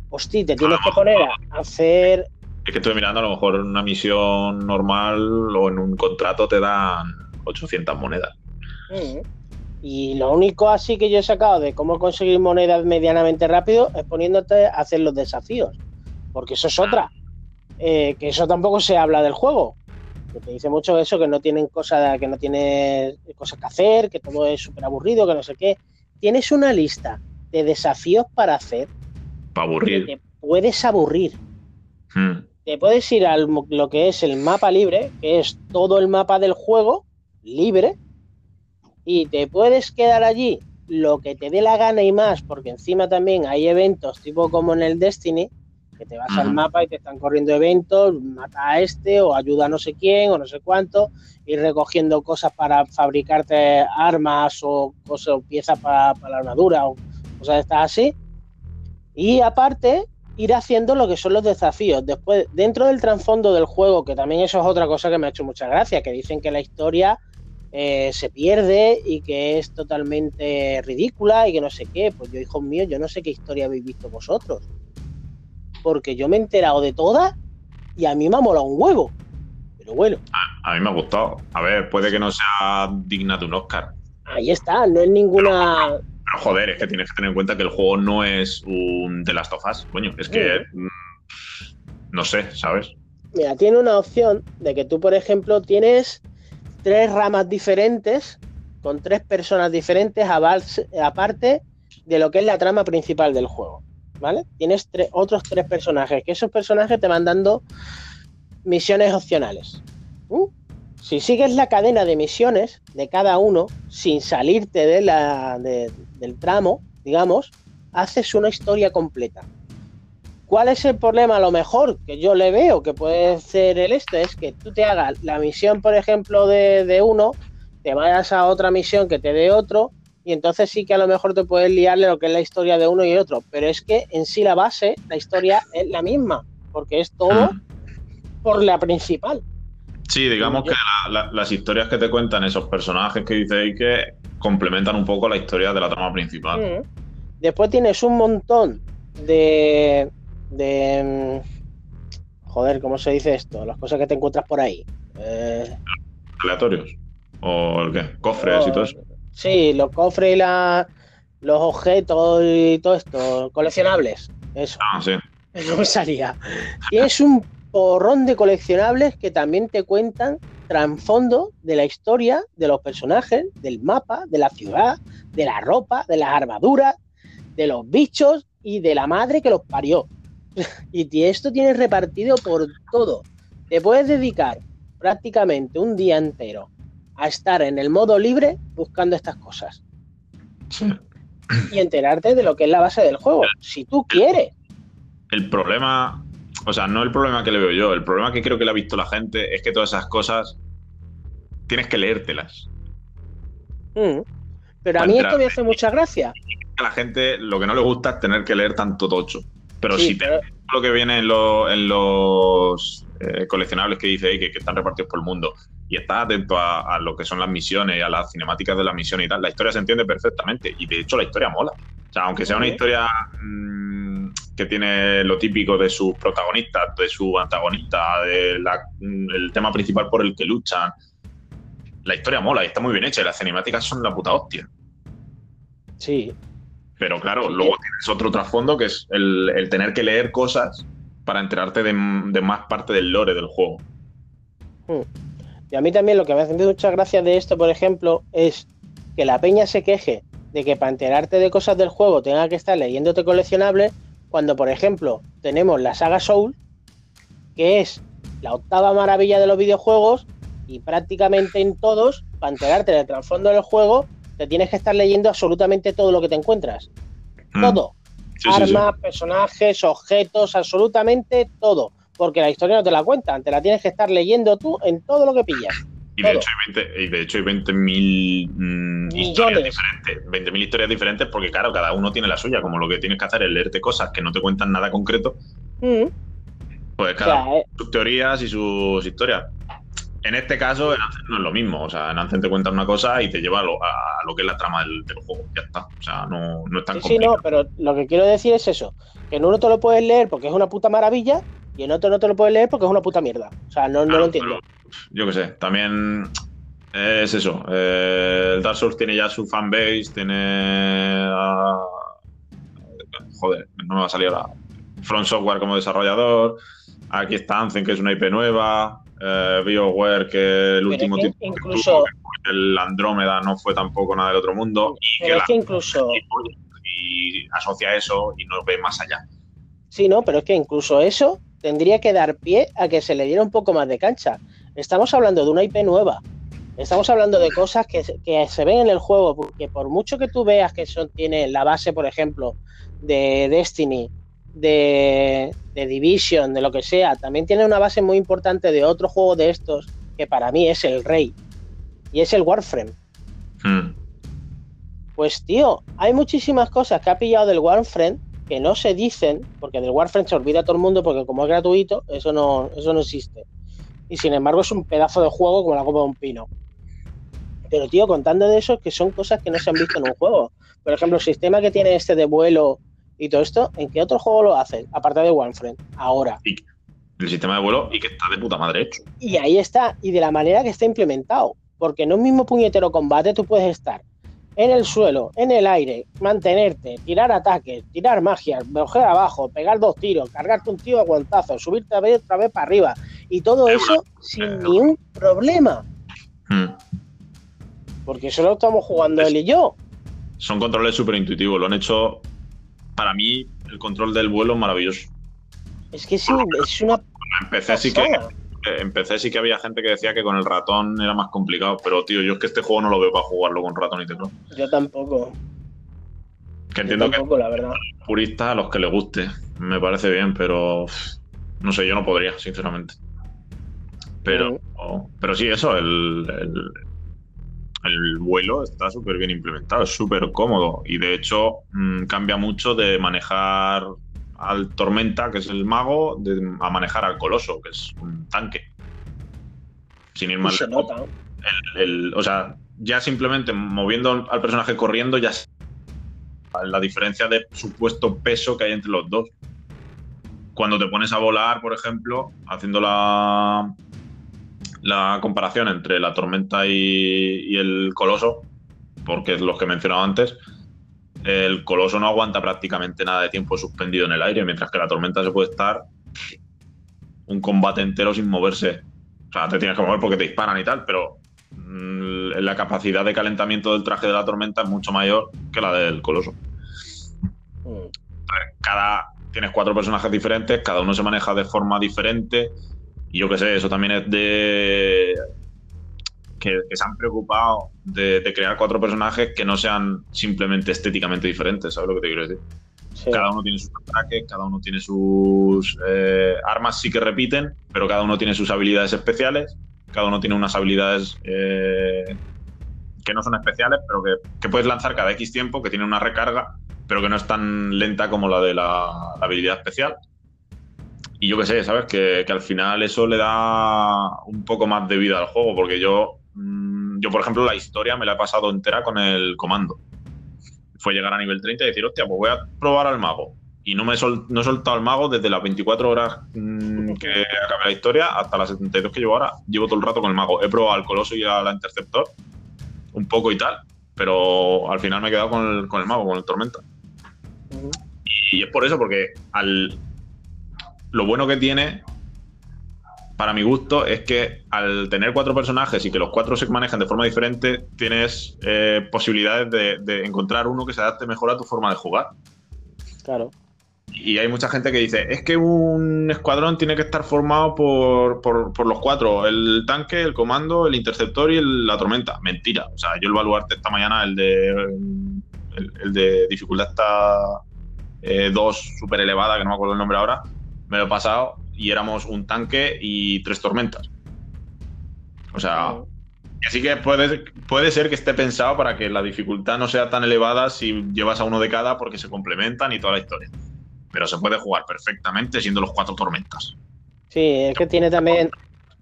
hostia, te tienes que poner a hacer... Es que estoy mirando, a lo mejor en una misión normal o en un contrato te dan 800 monedas. Mm. Y lo único así que yo he sacado de cómo conseguir monedas medianamente rápido es poniéndote a hacer los desafíos. Porque eso es otra. Eh, que eso tampoco se habla del juego. Que te dice mucho eso, que no tienen cosas, que no tienes cosas que hacer, que todo es súper aburrido, que no sé qué. Tienes una lista de desafíos para hacer. Para aburrir. te puedes aburrir. Hmm. Te puedes ir a lo que es el mapa libre, que es todo el mapa del juego libre, y te puedes quedar allí lo que te dé la gana y más, porque encima también hay eventos tipo como en el Destiny, que te vas al mapa y te están corriendo eventos, mata a este o ayuda a no sé quién o no sé cuánto, ir recogiendo cosas para fabricarte armas o cosas o piezas para, la armadura o cosas de estas así. Y aparte, ir haciendo lo que son los desafíos. Después, dentro del trasfondo del juego, que también eso es otra cosa que me ha hecho mucha gracia, que dicen que la historia eh, se pierde y que es totalmente ridícula y que no sé qué. Pues yo, hijos míos, yo no sé qué historia habéis visto vosotros. Porque yo me he enterado de todas y a mí me ha molado un huevo. Pero bueno. A, mí me ha gustado. A ver, puede que no sea digna de un Oscar. Ahí está, no es ninguna. Joder, es que tienes que tener en cuenta que el juego no es un The Last of Us. Coño, es que. Mm, no sé, ¿sabes? Mira, tiene una opción de que tú, por ejemplo, tienes tres ramas diferentes, con tres personas diferentes, aparte de lo que es la trama principal del juego. ¿Vale? Tienes otros tres personajes, que esos personajes te van dando misiones opcionales. ¿Mm? Si sigues la cadena de misiones de cada uno, sin salirte de la, del tramo, digamos, haces una historia completa. ¿Cuál es el problema? A lo mejor que yo le veo que puede ser el este es que tú te hagas la misión, por ejemplo, de, uno, te vayas a otra misión que te dé otro, y entonces sí que a lo mejor te puedes liarle lo que es la historia de uno y otro. Pero es que en sí la base, la historia es la misma, porque es todo mm. por la principal. Sí, digamos que las historias que te cuentan esos personajes que dice que complementan un poco la historia de la trama principal. Mm. Después tienes un montón de, de joder, ¿cómo se dice esto? Las cosas que te encuentras por ahí. Eh, ¿Aleatorios? ¿O el qué? ¿Cofres y todo eso? Sí, los cofres y la, los objetos y todo esto, coleccionables. Eso. Ah, sí. [LAUGHS] Eso me salía. Tienes un porrón de coleccionables que también te cuentan trasfondo de la historia de los personajes, del mapa, de la ciudad, de la ropa, de las armaduras, de los bichos y de la madre que los parió. [LAUGHS] y esto tienes repartido por todo. Te puedes dedicar prácticamente un día entero a estar en el modo libre buscando estas cosas. Y enterarte de lo que es la base del juego, si tú quieres. El problema, o sea, no el problema que le veo yo, el problema que creo que le ha visto la gente es que todas esas cosas tienes que leértelas. Mm. Pero a mí esto me hace mucha gracia. A la gente lo que no le gusta es tener que leer tanto tocho. Pero si te lo que viene en, los eh, coleccionables que dice ahí, que, están repartidos por el mundo, y estás atento a, lo que son las misiones y a las cinemáticas de las misiones y tal, la historia se entiende perfectamente. Y de hecho la historia mola. O sea, aunque sea una historia mm, que tiene lo típico de sus protagonistas, de su antagonista, del el tema principal por el que luchan, la historia mola y está muy bien hecha y las cinemáticas son la puta hostia. Sí, pero claro, luego tienes otro trasfondo que es el, tener que leer cosas para enterarte de, más parte del lore del juego. Hmm. Y a mí también lo que me hace mucha gracia de esto, por ejemplo, es que la peña se queje de que para enterarte de cosas del juego tenga que estar leyéndote coleccionables, cuando, por ejemplo, tenemos la saga Soul, que es la octava maravilla de los videojuegos, y prácticamente en todos, para enterarte del trasfondo del juego, te tienes que estar leyendo absolutamente todo lo que te encuentras. Mm. Todo. Armas, personajes, objetos, absolutamente todo. Porque la historia no te la cuentan, te la tienes que estar leyendo tú en todo lo que pillas. Y de, hecho hay 20, de hecho hay 20.000 mm, historias diferentes. 20.000 historias diferentes porque, claro, cada uno tiene la suya. Como lo que tienes que hacer es leerte cosas que no te cuentan nada concreto. Mm. Pues cada eh. sus teorías y sus historias. En este caso, en no es lo mismo. O sea, en Ancen te cuenta una cosa y te lleva a lo, que es la trama del, juego. Ya está. O sea, no, no es tan sí, Sí, no, pero lo que quiero decir es eso: que en uno te lo puedes leer porque es una puta maravilla y en otro no te lo puedes leer porque es una puta mierda. O sea, no, lo entiendo. yo qué sé, también es eso. Eh, el Dark Souls tiene ya su fanbase, tiene. joder, no me va a salir ahora. Front Software como desarrollador. Aquí está Anzen, que es una IP nueva eh, BioWare, que el último tipo incluso, el Andrómeda no fue tampoco nada del otro mundo. Y que, es que incluso. Y, asocia eso y no ve más allá. Sí, no, pero es que incluso eso tendría que dar pie a que se le diera un poco más de cancha. Estamos hablando de una IP nueva. Estamos hablando de cosas que, que se ven en el juego, porque por mucho que tú veas que son, tiene la base, por ejemplo, de Destiny, de, Division, de lo que sea, también tiene una base muy importante de otro juego de estos, que para mí es el rey, y es el Warframe. Hmm. Pues tío, hay muchísimas cosas que ha pillado del Warframe que no se dicen, porque del Warframe se olvida todo el mundo, porque como es gratuito, eso no, eso no existe. Y sin embargo es un pedazo de juego como la copa de un pino. Pero tío, contando de eso, que son cosas que no se han visto en un juego. Por ejemplo, el sistema que tiene este de vuelo y todo esto, ¿en qué otro juego lo hacen? Aparte de OneFriend, ahora. el sistema de vuelo y que está de puta madre hecho. Y ahí está, y de la manera que está implementado. Porque en un mismo puñetero combate tú puedes estar en el suelo, en el aire, mantenerte, tirar ataques, tirar magias, coger abajo, pegar dos tiros, cargarte un tío a guantazo, subirte a otra vez para arriba. Y todo eso sin ningún problema. Hmm. Porque eso lo estamos jugando él y yo. Son controles súper intuitivos, lo han hecho para mí el control del vuelo es maravilloso. Es que sí, es una. Empecé sí que. Empecé sí que había gente que decía que con el ratón era más complicado, pero tío, yo es que este juego no lo veo para jugarlo con ratón y teclado. Yo tampoco. Que entiendo que la verdad. puristas a los que les guste, me parece bien, pero no sé, yo no podría, sinceramente. Pero, pero sí, eso, el, el vuelo está súper bien implementado, es súper cómodo y de hecho mm, cambia mucho de manejar al Tormenta, que es el mago, a manejar al Coloso, que es un tanque. Sin ir más lejos. o sea, ya simplemente moviendo al personaje corriendo ya la diferencia de supuesto peso que hay entre los dos. Cuando te pones a volar, por ejemplo, haciendo la, la comparación entre la tormenta y, el coloso, porque es lo que he mencionado antes, el coloso no aguanta prácticamente nada de tiempo suspendido en el aire, mientras que la tormenta se puede estar un combate entero sin moverse. O sea, te tienes que mover porque te disparan y tal, pero mm, la capacidad de calentamiento del traje de la tormenta es mucho mayor que la del coloso. Cada, tienes cuatro personajes diferentes, cada uno se maneja de forma diferente. Y yo qué sé, eso también es de. Que, se han preocupado de, crear cuatro personajes que no sean simplemente estéticamente diferentes, ¿sabes lo que te quiero decir? Cada uno tiene sus ataques, cada uno tiene sus eh, armas, sí que repiten, pero cada uno tiene sus habilidades especiales, cada uno tiene unas habilidades eh, que no son especiales, pero que, puedes lanzar cada X tiempo, que tiene una recarga, pero que no es tan lenta como la de la, habilidad especial. Y yo qué sé, ¿sabes? Que, al final eso le da un poco más de vida al juego, porque yo, yo, por ejemplo, la historia me la he pasado entera con el comando fue llegar a nivel 30 y decir, hostia, pues voy a probar al mago. Y no me he, no he soltado al mago desde las 24 horas mm, que acabé la historia hasta las 72 que llevo ahora. Llevo todo el rato con el mago. He probado al coloso y al interceptor, un poco y tal, pero al final me he quedado con el, con el mago, con el tormenta. Y es por eso, porque al, lo bueno que tiene para mi gusto, es que al tener cuatro personajes y que los cuatro se manejan de forma diferente, tienes eh, posibilidades de, encontrar uno que se adapte mejor a tu forma de jugar. Claro. Y hay mucha gente que dice, es que un escuadrón tiene que estar formado por, los cuatro, el tanque, el comando, el interceptor y la tormenta. Mentira. O sea, yo el baluarte esta mañana, el de, el, de dificultad está 2 eh, súper elevada, que no me acuerdo el nombre ahora, me lo he pasado y éramos un tanque y tres tormentas. O sea, así que puede, puede ser que esté pensado para que la dificultad no sea tan elevada si llevas a uno de cada porque se complementan y toda la historia. Pero se puede jugar perfectamente siendo los cuatro tormentas. Sí, es que tiene también.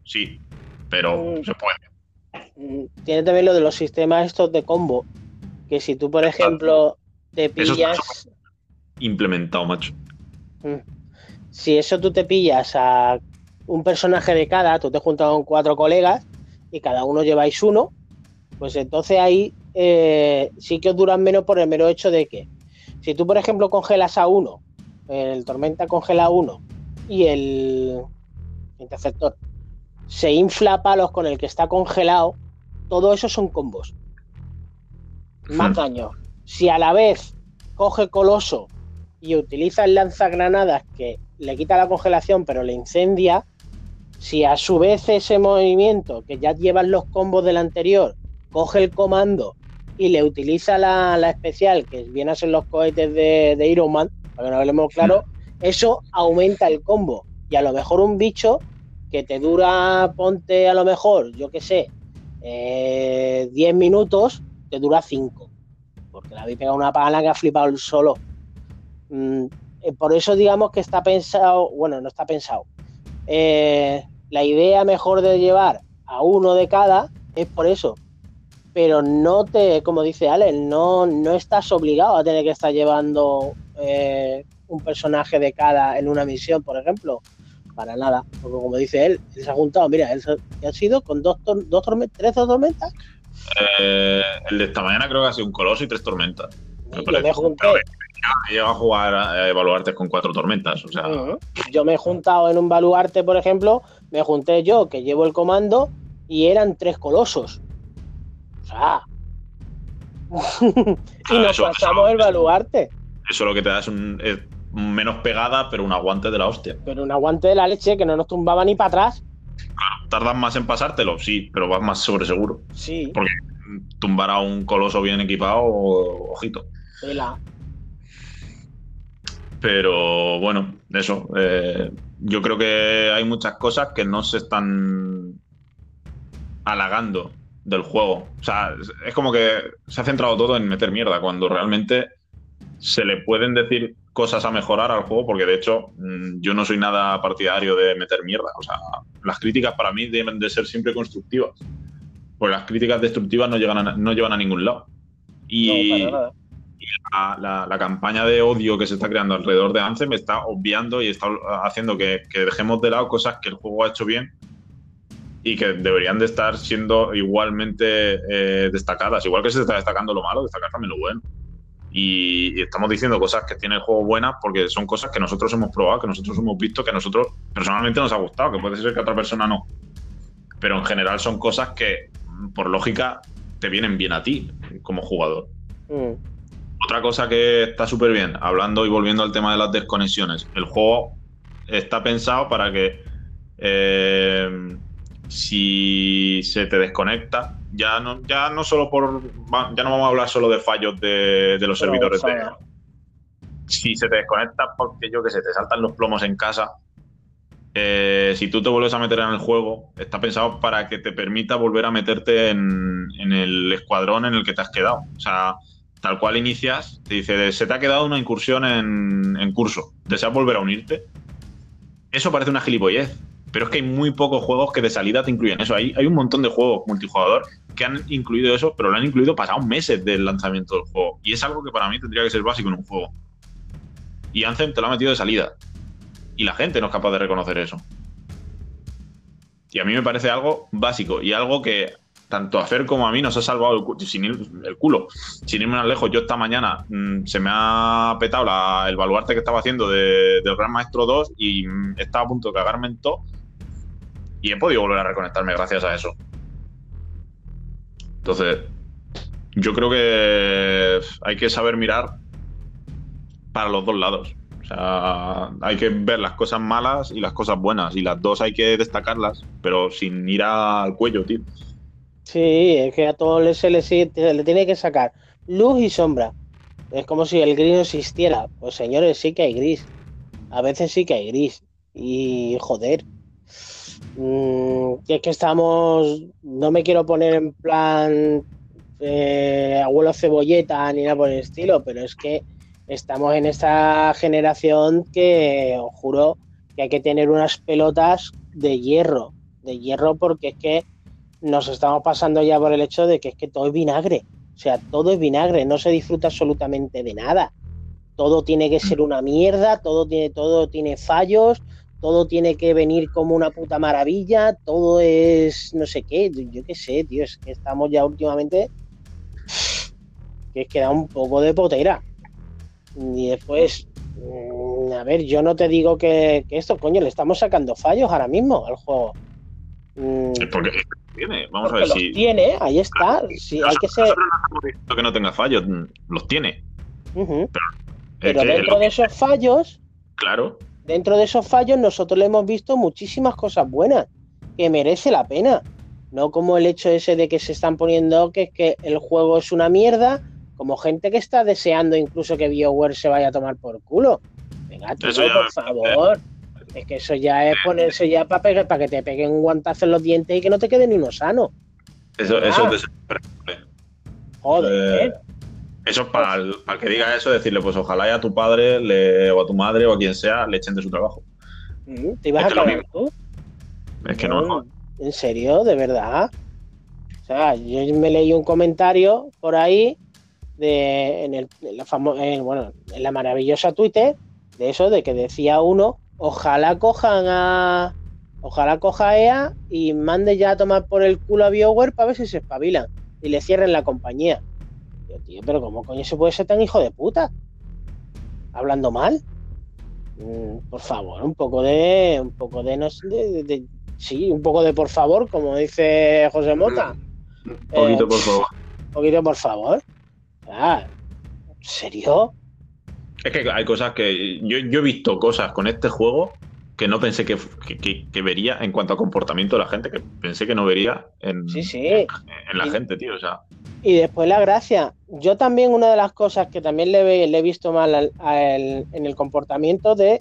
Sí, pero mm. se puede. Mm, tiene también lo de los sistemas estos de combo. Que si tú, por ejemplo, te pillas. implementado, macho. Mm si eso tú te pillas a un personaje de cada, tú te juntas con cuatro colegas y cada uno lleváis uno, pues entonces ahí eh, sí que os duran menos por el mero hecho de que si tú, por ejemplo, congelas a uno, el tormenta congela a uno y el interceptor se infla palos con el que está congelado, todo eso son combos. Más hmm. daño. Si a la vez coge Coloso y utiliza el lanzagranadas que le quita la congelación pero le incendia, si a su vez ese movimiento que ya llevan los combos del anterior coge el comando y le utiliza la, especial que viene a ser los cohetes de, de, Iron Man, para que no hablemos claro, eso aumenta el combo. Y a lo mejor un bicho que te dura, ponte a lo mejor, yo qué sé, 10 eh, minutos, te dura 5. Porque le habéis pegado una pala que ha flipado el solo. Mm, eh, por eso digamos que está pensado, bueno, no está pensado. Eh, la idea mejor de llevar a uno de cada es por eso. Pero no te, como dice Ale, no, no estás obligado a tener que estar llevando eh, un personaje de cada en una misión, por ejemplo. Para nada. Porque como dice él, él se ha juntado, mira, él ha sido con dos, dos tormentas, tres tormentas. el de esta mañana creo que ha sido un coloso y tres tormentas. Me yo me junté, Llega a jugar a evaluarte con cuatro tormentas. O sea. Yo me he juntado en un baluarte, por ejemplo, me junté yo, que llevo el comando, y eran tres colosos. O sea. [LAUGHS] y ah, nos pasamos el baluarte. Eso lo que te da es, un, menos pegada, pero un aguante de la hostia. Pero un aguante de la leche que no nos tumbaba ni para atrás. Claro, tardas más en pasártelo, sí, pero vas más sobre seguro. Sí. Porque tumbar a un coloso bien equipado, ojito. Pero bueno, eso. Eh, yo creo que hay muchas cosas que no se están halagando del juego. O sea, es como que se ha centrado todo en meter mierda, cuando realmente se le pueden decir cosas a mejorar al juego, porque de hecho mm, yo no soy nada partidario de meter mierda. O sea, las críticas para mí deben de ser siempre constructivas. Porque las críticas destructivas no, llegan no llevan a ningún lado. Y, la, campaña de odio que se está creando alrededor de Anthem está obviando y está haciendo que, dejemos de lado cosas que el juego ha hecho bien y que deberían de estar siendo igualmente eh, destacadas. Igual que se está destacando lo malo, destacar también lo bueno. Y, estamos diciendo cosas que tiene el juego buenas porque son cosas que nosotros hemos probado, que nosotros hemos visto, que nosotros personalmente nos ha gustado, que puede ser que a otra persona no. Pero en general son cosas que, por lógica, te vienen bien a ti como jugador. Mm. Otra cosa que está súper bien, hablando y volviendo al tema de las desconexiones, el juego está pensado para que eh, si se te desconecta, ya no, ya no solo por. Ya no vamos a hablar solo de fallos de, los servidores de. Si se te desconecta porque yo que sé, te saltan los plomos en casa, eh, si tú te vuelves a meter en el juego, está pensado para que te permita volver a meterte en, el escuadrón en el que te has quedado. O sea, tal cual inicias, te dice, se te ha quedado una incursión en, en curso, ¿deseas volver a unirte? Eso parece una gilipollez, pero es que hay muy pocos juegos que de salida te incluyen eso. Hay, hay un montón de juegos multijugador que han incluido eso, pero lo han incluido pasados meses del lanzamiento del juego. Y es algo que para mí tendría que ser básico en un juego. Y Anthem te lo ha metido de salida. Y la gente no es capaz de reconocer eso. Y a mí me parece algo básico y algo que tanto a Fer como a mí nos ha salvado el, sin el culo. Sin irme más lejos, yo esta mañana mm, se me ha petado el baluarte que estaba haciendo de, del Gran Maestro 2 y mm, estaba a punto de cagarme en todo. Y he podido volver a reconectarme gracias a eso. Entonces, yo creo que hay que saber mirar para los dos lados. O sea, hay que ver las cosas malas y las cosas buenas. Y las dos hay que destacarlas, pero sin ir al cuello, tío. Sí, es que a todos se le, se le tiene que sacar luz y sombra. Es como si el gris no existiera. Pues señores, sí que hay gris. A veces sí que hay gris. Y joder. Mm, es que estamos. No me quiero poner en plan. Eh, abuelo cebolleta ni nada por el estilo, pero es que estamos en esta generación que os juro que hay que tener unas pelotas de hierro. De hierro porque es que nos estamos pasando ya por el hecho de que es que todo es vinagre. O sea, todo es vinagre, no se disfruta absolutamente de nada. Todo tiene que ser una mierda, todo tiene, todo tiene fallos, todo tiene que venir como una puta maravilla, todo es no sé qué, yo qué sé, tío, es que estamos ya últimamente que es que da un poco de potera. Y después, mm, a ver, yo no te digo que, esto, coño, le estamos sacando fallos ahora mismo al juego. Mm, porque tiene. Vamos a ver si. tiene, ahí está. Si hay que ser. No que no tenga fallos, los tiene. Pero, dentro de esos fallos. Claro. Dentro de esos fallos, nosotros le hemos visto muchísimas cosas buenas que merece la pena. No como el hecho ese de que se están poniendo que es que el juego es una mierda, como gente que está deseando incluso que BioWare se vaya a tomar por culo. Venga, por favor. Es que eso ya es ponerse ya para para que te peguen un guantazo en los dientes y que no te quede ni uno sano. Eso, eso es Joder. Eh, eso para el, para que diga eso, decirle, pues ojalá a tu padre le, o a tu madre o a quien sea le echen de su trabajo. Mm, ¿Te ibas a cagar tú? Es que no, ¿En serio? ¿De verdad? O sea, yo me leí un comentario por ahí de en, el, la bueno, en la maravillosa Twitter de eso, de que decía uno Ojalá cojan a. Ojalá coja a EA y mande ya a tomar por el culo a BioWare para ver si se espabilan y le cierren la compañía. tío, pero ¿cómo coño se puede ser tan hijo de puta? Hablando mal. Mm, por favor, un poco de. Un poco de, no de, Sí, un poco de por favor, como dice José Mota. Un poquito eh, por favor. Un poquito por favor. Ah, ¿En serio? Es que hay cosas que. Yo, he visto cosas con este juego que no pensé que, vería en cuanto a comportamiento de la gente, que pensé que no vería en, la gente, tío. O sea. Y después la gracia. Yo también, una de las cosas que también le, he visto mal en el comportamiento de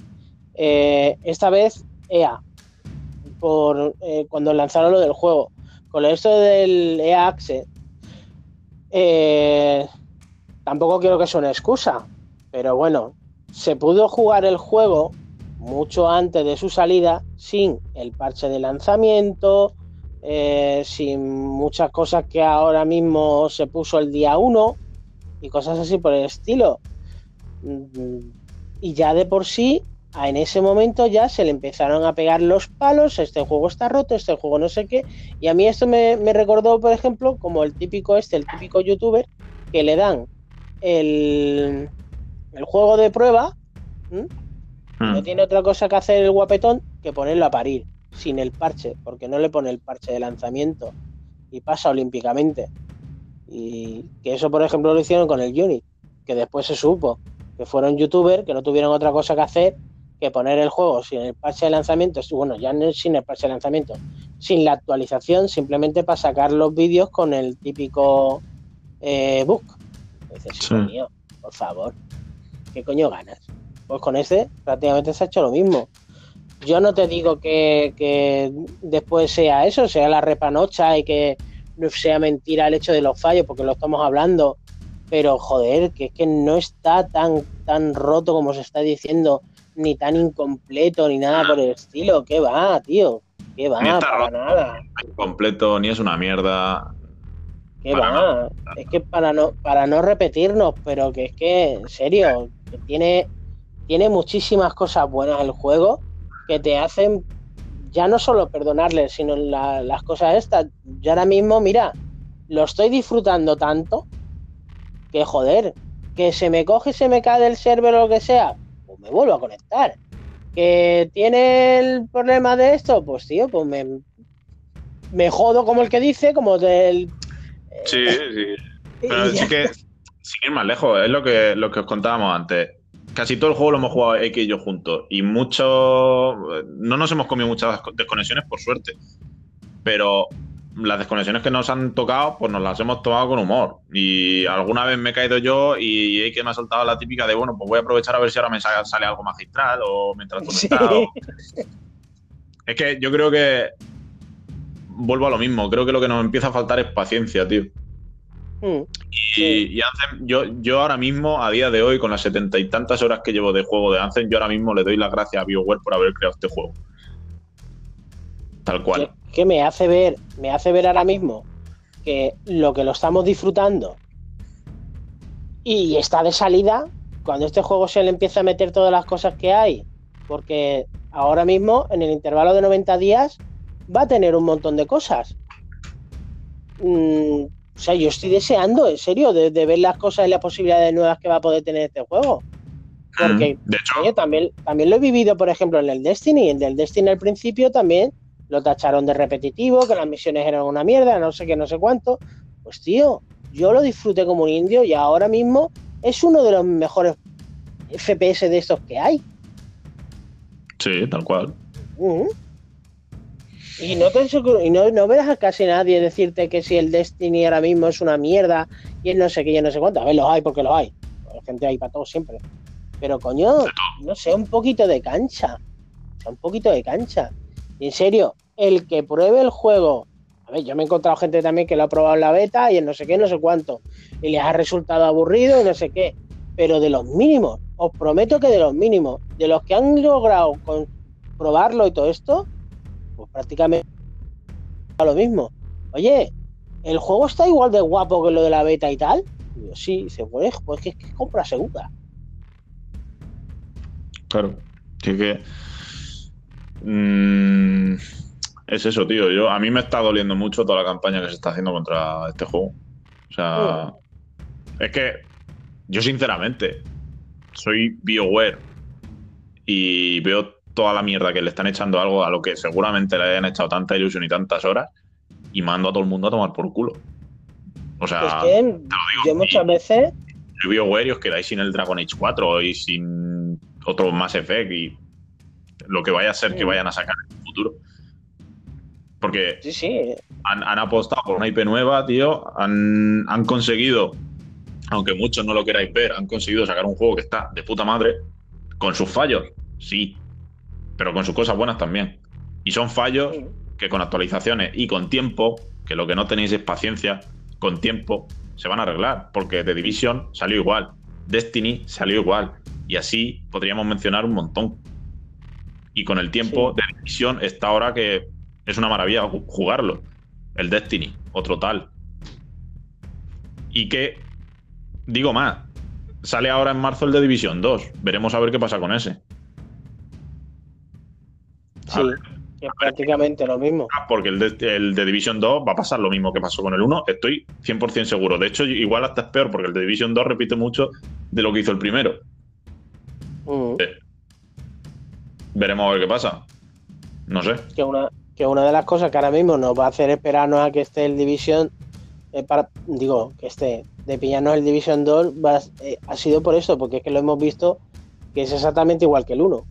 eh, esta vez EA, por eh, cuando lanzaron lo del juego. Con esto del EA Access, eh, tampoco quiero que sea una excusa, pero bueno, se pudo jugar el juego mucho antes de su salida sin el parche de lanzamiento, eh, sin muchas cosas que ahora mismo se puso el día 1. y cosas así por el estilo. Mm, y ya de por sí, en ese momento ya se le empezaron a pegar los palos, este juego está roto, este juego no sé qué. Y a mí esto me, recordó, por ejemplo, como el típico este, el típico youtuber, que le dan el, el juego de prueba, no hmm. tiene otra cosa que hacer el guapetón que ponerlo a parir, sin el parche, porque no le pone el parche de lanzamiento y pasa olímpicamente. Y que eso, por ejemplo, lo hicieron con el Unit, que después se supo que fueron youtubers que no tuvieron otra cosa que hacer que poner el juego sin el parche de lanzamiento, bueno, ya no sin el parche de lanzamiento, sin la actualización, simplemente para sacar los vídeos con el típico eh, book. Dices, por favor, ¿qué coño ganas? Pues con ese prácticamente se ha hecho lo mismo. Yo no te digo que, que después sea eso, sea la repanocha y que no sea mentira el hecho de los fallos, porque lo estamos hablando, pero joder, que es que no está tan, tan roto como se está diciendo, ni tan incompleto, ni nada por el estilo. ¿Qué va, tío? ¿Qué va? para nada. Incompleto, ni es una mierda. ¿Qué va? Es que para no, para no repetirnos, pero que es que, en serio, que tiene, tiene muchísimas cosas buenas el juego que te hacen ya no solo perdonarle, sino las cosas estas. Yo ahora mismo, mira, lo estoy disfrutando tanto que joder, que se me coge y se me cae del server o lo que sea, pues me vuelvo a conectar. Que tiene el problema de esto, pues tío, pues me, me jodo como el que dice, como del... Sí, sí. [LAUGHS] Pero sí que, sin ir más lejos, es lo que, lo que os contábamos antes casi todo el juego lo hemos jugado X y yo juntos. Y mucho. No nos hemos comido muchas desconexiones, por suerte. Pero las desconexiones que nos han tocado, pues nos las hemos tomado con humor. Y alguna vez me he caído yo y X me ha soltado la típica de, bueno, pues voy a aprovechar a ver si ahora me sale algo magistral o mientras conectado. Es que yo creo que. Vuelvo a lo mismo. Creo que lo que nos empieza a faltar es paciencia, tío. Mm. Y, Anthem, yo, yo ahora mismo, a día de hoy, con las setenta y tantas horas que llevo de juego de Anthem, yo ahora mismo le doy las gracias a BioWare por haber creado este juego. Tal cual. Que, me hace ver, me hace ver ahora mismo que lo que lo estamos disfrutando y está de salida, cuando este juego se le empieza a meter todas las cosas que hay, porque ahora mismo, en el intervalo de 90 días, va a tener un montón de cosas. Mm, o sea, yo estoy deseando, en serio, de, ver las cosas y las posibilidades nuevas que va a poder tener este juego. Porque mm, de hecho, también, también lo he vivido, por ejemplo, en el Destiny. En el Destiny al principio también lo tacharon de repetitivo, que las misiones eran una mierda, no sé qué, no sé cuánto. Pues tío, yo lo disfruté como un indio y ahora mismo es uno de los mejores FPS de estos que hay. Sí, tal cual. Y no, te, y no, no verás a casi nadie decirte que si el Destiny ahora mismo es una mierda y es no sé qué y no sé cuánto. A ver, los hay porque los hay. La gente hay para todo siempre. Pero coño, no sé, un poquito de cancha. O sea, un poquito de cancha. Y en serio, el que pruebe el juego. A ver, yo me he encontrado gente también que lo ha probado en la beta y en no sé qué, no sé cuánto. Y les ha resultado aburrido y no sé qué. Pero de los mínimos, os prometo que de los mínimos, de los que han logrado probarlo y todo esto, prácticamente lo mismo. Oye, ¿el juego está igual de guapo que lo de la beta y tal? sí, se puede, pues que es que compra segura. Claro, sí que. Mm, es eso, tío. Yo, a mí me está doliendo mucho toda la campaña que se está haciendo contra este juego. O sea, es que yo sinceramente soy BioWare y veo toda la mierda que le están echando algo a lo que seguramente le hayan echado tanta ilusión y tantas horas y mando a todo el mundo a tomar por culo. O sea, te lo digo, yo muchas veces. Yo BioWare y os quedáis sin el Dragon Age 4 y sin otro Mass Effect y lo que vaya a ser que vayan a sacar en el futuro. Porque sí, sí. Han, apostado por una IP nueva, tío. Han, han conseguido, aunque muchos no lo queráis ver, han conseguido sacar un juego que está de puta madre, con sus fallos, sí, pero con sus cosas buenas también. Y son fallos que con actualizaciones y con tiempo, que lo que no tenéis es paciencia, con tiempo se van a arreglar, porque The Division salió igual, Destiny salió igual, y así podríamos mencionar un montón. Y con el tiempo, de The Division está ahora que es una maravilla jugarlo. El Destiny, otro tal. Y que digo más, sale ahora en marzo el de División 2. Veremos a ver qué pasa con ese. Sí, [LAUGHS] es prácticamente lo mismo. Ah, porque el de, el de Division 2 va a pasar lo mismo que pasó con el 1, estoy 100% seguro. De hecho, igual hasta es peor, porque el de Division 2 repite mucho de lo que hizo el primero. Mm. Eh, veremos a ver qué pasa. No sé. que una, que una de las cosas que ahora mismo nos va a hacer esperarnos a que esté el Division, eh, para, digo, que esté de pillarnos el Division 2, va a- eh, ha sido por eso, porque es que lo hemos visto que es exactamente igual que el 1.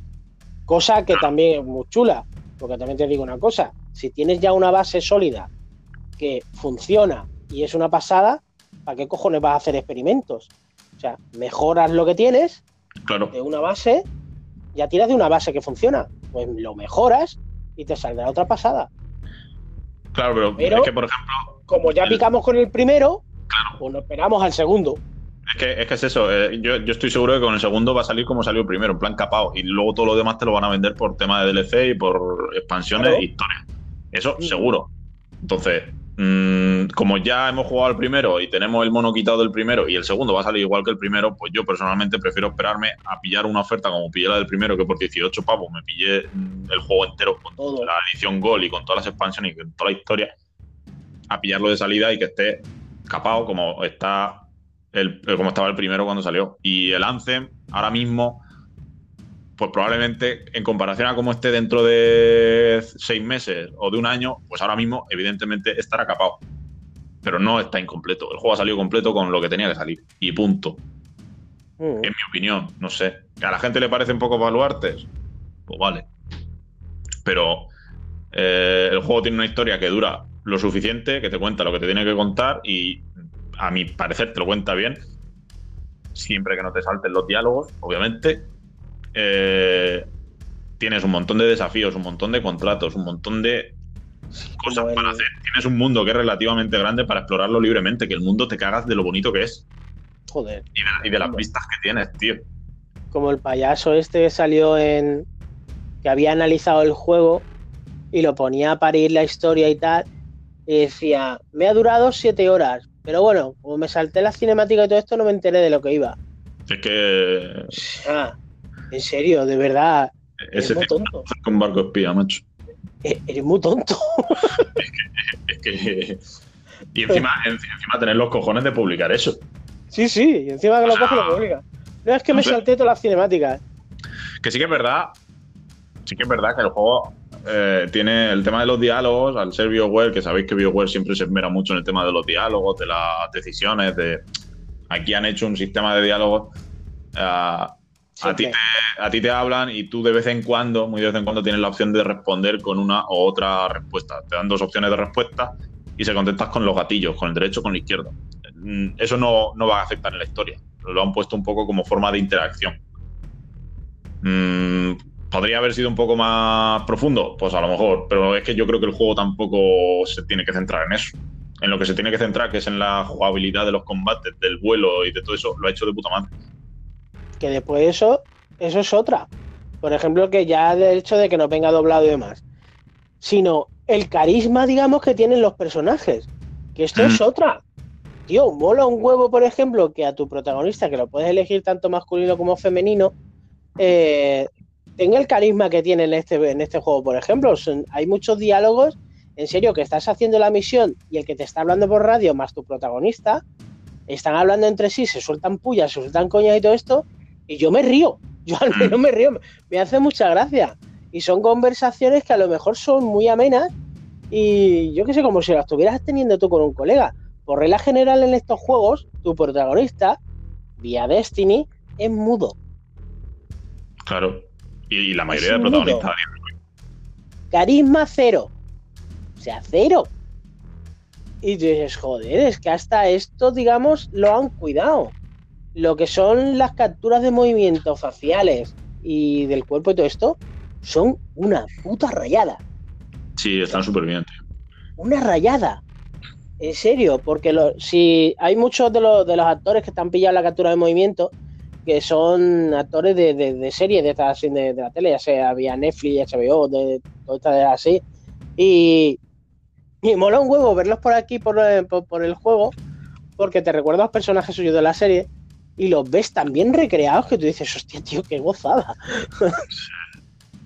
Cosa que también es muy chula, porque también te digo una cosa, si tienes ya una base sólida que funciona y es una pasada, ¿para qué cojones vas a hacer experimentos? O sea, mejoras lo que tienes Claro. de una base, ya tiras de una base que funciona, pues lo mejoras y te saldrá otra pasada. Claro, pero, Pero- es que, por ejemplo, Como ya El- picamos con el primero, Claro. pues nos esperamos al segundo. Es que es, que es eso. eh, yo, yo estoy seguro que con el segundo va a salir como salió el primero, en plan capado. Y luego todo lo demás te lo van a vender por tema de DLC y por expansiones Claro. e historias. Eso Mm. seguro. Entonces, mm, como ya hemos jugado el primero y tenemos el mono quitado del primero y el segundo va a salir igual que el primero, pues yo personalmente prefiero esperarme a pillar una oferta como pillé la del primero, que por 18 pavos me pillé mm, el juego entero con Todo. la edición Gol y con todas las expansiones y con toda la historia, a pillarlo de salida y que esté capado como está el, como estaba el primero cuando salió. Y el Anthem, ahora mismo, pues probablemente en comparación a cómo esté dentro de seis meses o de un año, pues ahora mismo, evidentemente, estará capado. Pero no está incompleto. El juego ha salido completo con lo que tenía que salir. Y punto. Mm. En mi opinión, no sé. ¿Que a la gente le parece un poco baluartes? Pues vale. Pero eh, el juego tiene una historia que dura lo suficiente, que te cuenta lo que te tiene que contar y a mi parecer te lo cuenta bien. Siempre que no te salten los diálogos, obviamente. Eh, tienes un montón de desafíos, un montón de contratos, un montón de cosas para hacer. Tienes un mundo que es relativamente grande para explorarlo libremente, que el mundo te cagas de lo bonito que es Joder. y de, y de las vistas que tienes, tío. Como el payaso este que salió en. que había analizado el juego y lo ponía a parir la historia y tal. Y decía, me ha durado siete horas. Pero bueno, como me salté la cinemática y todo esto, no me enteré de lo que iba. Es que Ah, en serio, de verdad. Eres ese muy tipo tonto. con barco espía, macho. E- Eres muy tonto. [LAUGHS] Es que. Y encima, [LAUGHS] en- encima tener los cojones de publicar eso. Sí, sí, y encima que lo coge y lo publica. No es que No me sé. salté todas las cinemáticas. Que sí que es verdad. Sí que es verdad que el juego eh, tiene el tema de los diálogos. Al ser BioWare, que sabéis que BioWare siempre se esmera mucho en el tema de los diálogos, de las decisiones. de Aquí han hecho un sistema de diálogos. ah, a ti, te, a ti te hablan y tú de vez en cuando, muy de vez en cuando, tienes la opción de responder con una o otra respuesta. Te dan dos opciones de respuesta y se contestas con los gatillos, con el derecho o con el izquierdo. Mm, Eso no, no va a afectar en la historia. Lo han puesto un poco como forma de interacción. Mm, ¿Podría haber sido un poco más profundo? Pues a lo mejor, pero es que yo creo que el juego tampoco se tiene que centrar en eso. En lo que se tiene que centrar, que es en la jugabilidad de los combates, del vuelo y de todo eso, lo ha hecho de puta madre. que después de eso, eso es otra. Por ejemplo, que ya del hecho de que no venga doblado y demás, sino el carisma, digamos, que tienen los personajes. Que esto Mm. es otra. Tío, mola un huevo, por ejemplo, que a tu protagonista, que lo puedes elegir tanto masculino como femenino, eh, tenga el carisma que tiene en este, en este juego, por ejemplo. Hay muchos diálogos, en serio, que estás haciendo la misión y el que te está hablando por radio más tu protagonista, están hablando entre sí, se sueltan pullas, se sueltan coñas y todo esto, y yo me río. [LAUGHS] Yo al menos me río, me hace mucha gracia. Y son conversaciones que a lo mejor son muy amenas y yo qué sé, como si las estuvieras teniendo tú con un colega. Por regla general en estos juegos, tu protagonista, vía Destiny, es mudo. Claro. Y, y la mayoría de protagonistas. Carisma cero. O sea, cero. Y tú dices, joder, es que hasta esto, digamos, lo han cuidado. Lo que son las capturas de movimientos faciales y del cuerpo y todo esto, son una puta rayada. Sí, están súper bien, tío. Una rayada. En serio, porque lo- si hay muchos de los, de los actores que están pillados la captura de movimiento, que son actores de, de, de series de estas así de, de la tele, ya sea vía Netflix, HBO, de todo estas así. Y, y mola un huevo verlos por aquí, por, eh, por, por el juego, porque te recuerda a los personajes suyos de la serie y los ves tan bien recreados que tú dices, hostia, tío, qué gozada. [LAUGHS]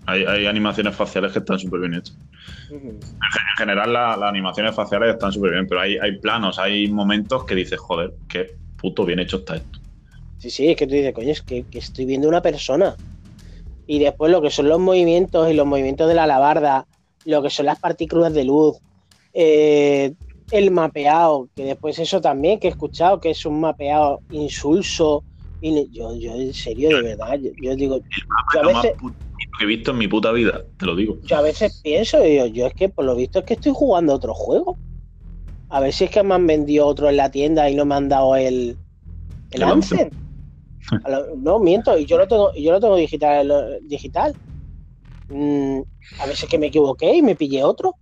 hay, animaciones faciales que están súper bien hechas. En general, las animaciones faciales están súper bien, pero hay, hay planos, hay momentos que dices, joder, qué puto bien hecho está esto. Sí, sí, es que tú dices, coño, es que, estoy viendo una persona. Y después lo que son los movimientos y los movimientos de la alabarda, lo que son las partículas de luz, eh, el mapeado, que después eso también que he escuchado, que es un mapeado insulso. Y yo, yo en serio, de verdad, yo, digo, yo a veces, que he visto en mi puta vida, te lo digo. Yo a veces pienso, yo, yo es que por lo visto es que estoy jugando otro juego. A ver si es que me han vendido otro en la tienda y no me han dado el, el, no, miento, y yo lo tengo, yo lo tengo digital. digital. Mm, a veces que me equivoqué y me pillé otro.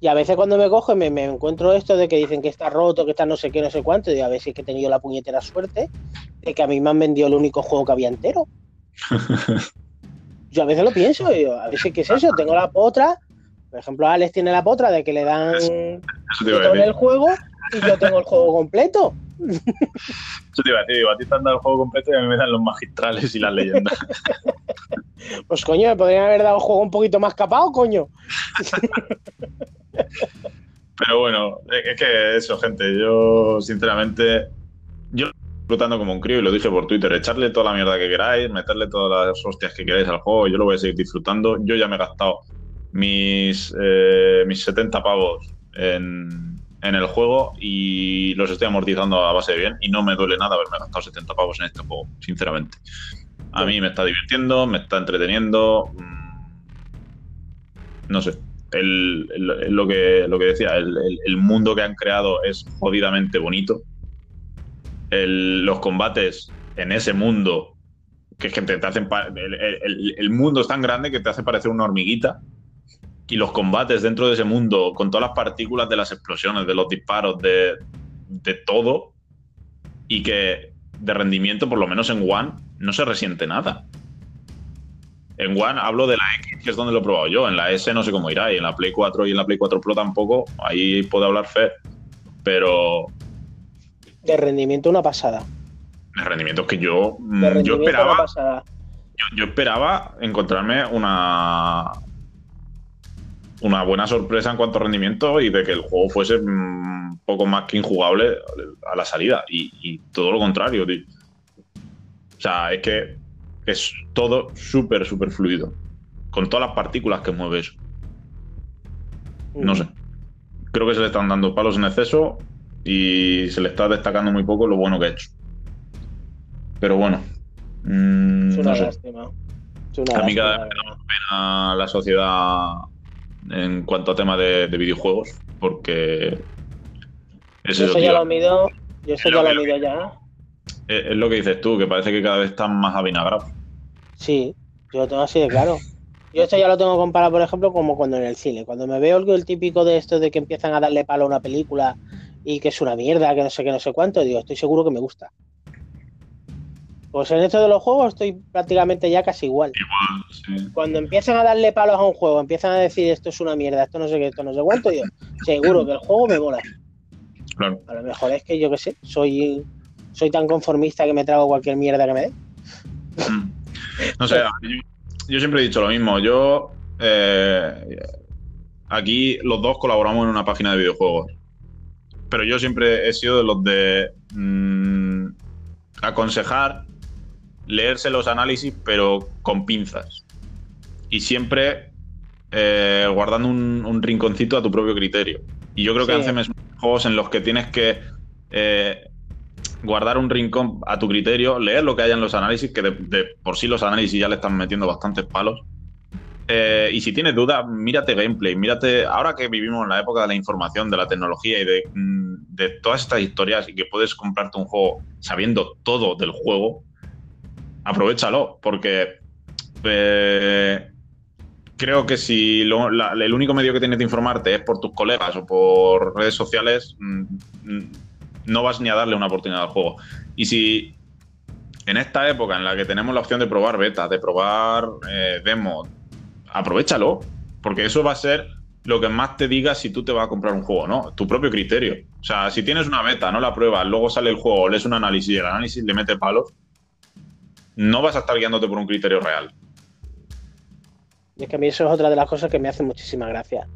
Y a veces cuando me cojo me, me, encuentro esto de que dicen que está roto, que está no sé qué, no sé cuánto, y a veces que he tenido la puñetera suerte de que a mí me han vendido el único juego que había entero. [LAUGHS] yo a veces lo pienso, yo, a veces qué es eso, tengo la potra, por ejemplo, Alex tiene la potra de que le dan el juego y yo tengo el juego completo. Eso te iba a decir, digo, a ti te han dado el juego completo y a mí me dan los magistrales y las leyendas. [LAUGHS] Pues coño, me podrían haber dado un juego un poquito más capado, coño. Pero bueno, es que eso, gente, yo sinceramente, yo disfrutando como un crío y lo dije por Twitter, echarle toda la mierda que queráis, meterle todas las hostias que queráis al juego, yo lo voy a seguir disfrutando. Yo ya me he gastado mis, eh, mis 70 pavos en, en el juego y los estoy amortizando a base de bien y no me duele nada haberme gastado 70 pavos en este juego, sinceramente. A mí me está divirtiendo, me está entreteniendo. Mm, no sé. lo, que, lo que decía, el, mundo que han creado es jodidamente bonito. los combates en ese mundo, que es que te, hacen. el, mundo es tan grande que te hace parecer una hormiguita y los combates dentro de ese mundo, con todas las partículas de las explosiones, de los disparos, de, todo, y que de rendimiento, por lo menos en One, no se resiente nada. En One hablo de la X, que es donde lo he probado yo. En la S no sé cómo irá. Y en la Play 4 y en la Play 4 Pro tampoco. Ahí puedo hablar fe. Pero. De rendimiento, una pasada. De rendimiento es que yo. Yo esperaba. yo, esperaba encontrarme una, una buena sorpresa en cuanto a rendimiento y de que el juego fuese un mm, poco más que injugable a la salida. Y, todo lo contrario, tío. O sea, es que es todo súper, súper fluido. Con todas las partículas que mueve eso. No mm. sé. Creo que se le están dando palos en exceso y se le está destacando muy poco lo bueno que ha hecho. Pero bueno. Mm, es una lástima. a mí cada vez me da pena la sociedad en cuanto a tema de, videojuegos, porque... eso ya lo mido, yo eso ya lo mido ya. Es, lo que dices tú, que parece que cada vez están más avinagrados. Sí, yo lo tengo así de claro. Yo esto ya lo tengo comparado, por ejemplo, como cuando en el cine. Cuando me veo el, típico de esto de que empiezan a darle palo a una película y que es una mierda, que no sé qué, no sé cuánto, digo, estoy seguro que me gusta. Pues en esto de los juegos estoy prácticamente ya casi igual. Cuando empiezan a darle palos a un juego, empiezan a decir esto es una mierda, esto no sé qué, esto no sé cuánto, yo seguro que el juego me mola. Claro. A lo mejor es que yo qué sé, soy, soy tan conformista que me trago cualquier mierda que me dé. Mm. No sé, yo, siempre he dicho lo mismo. Yo eh, aquí los dos colaboramos en una página de videojuegos. Pero yo siempre he sido de los de mm, aconsejar leerse los análisis, pero con pinzas. Y siempre eh, guardando un, rinconcito a tu propio criterio. Y yo creo que Anthem es juegos en los que tienes que eh, guardar un rincón a tu criterio, leer lo que haya en los análisis, que de, por sí los análisis ya le están metiendo bastantes palos. Eh, y si tienes dudas, mírate gameplay, mírate, ahora que vivimos en la época de la información, de la tecnología y de, mm, de todas estas historias y que puedes comprarte un juego sabiendo todo del juego, aprovechalo, porque eh, creo que si el único medio que tienes de informarte es por tus colegas o por redes sociales, mm, mm, no vas ni a darle una oportunidad al juego. Y si en esta época en la que tenemos la opción de probar beta, de probar eh, demo, aprovechalo, porque eso va a ser lo que más te diga si tú te vas a comprar un juego, ¿no? Tu propio criterio. O sea, si tienes una beta, no la pruebas, luego sale el juego, lees un análisis y el análisis le mete palos, no vas a estar guiándote por un criterio real. Y es que a mí eso es otra de las cosas que me hace muchísima gracia.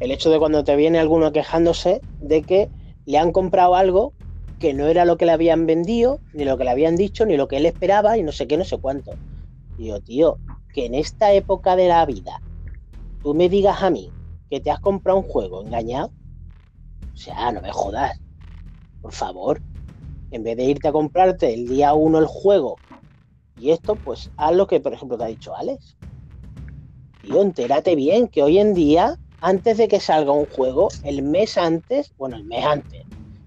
El hecho de cuando te viene alguno quejándose de que le han comprado algo que no era lo que le habían vendido, ni lo que le habían dicho, ni lo que él esperaba, y no sé qué, no sé cuánto. Digo, tío, que en esta época de la vida tú me digas a mí que te has comprado un juego engañado, o sea, no me jodas. Por favor. En vez de irte a comprarte el día uno el juego y esto, pues haz lo que, por ejemplo, te ha dicho Alex. Tío, entérate bien que hoy en día, antes de que salga un juego, el mes antes, bueno, el mes antes,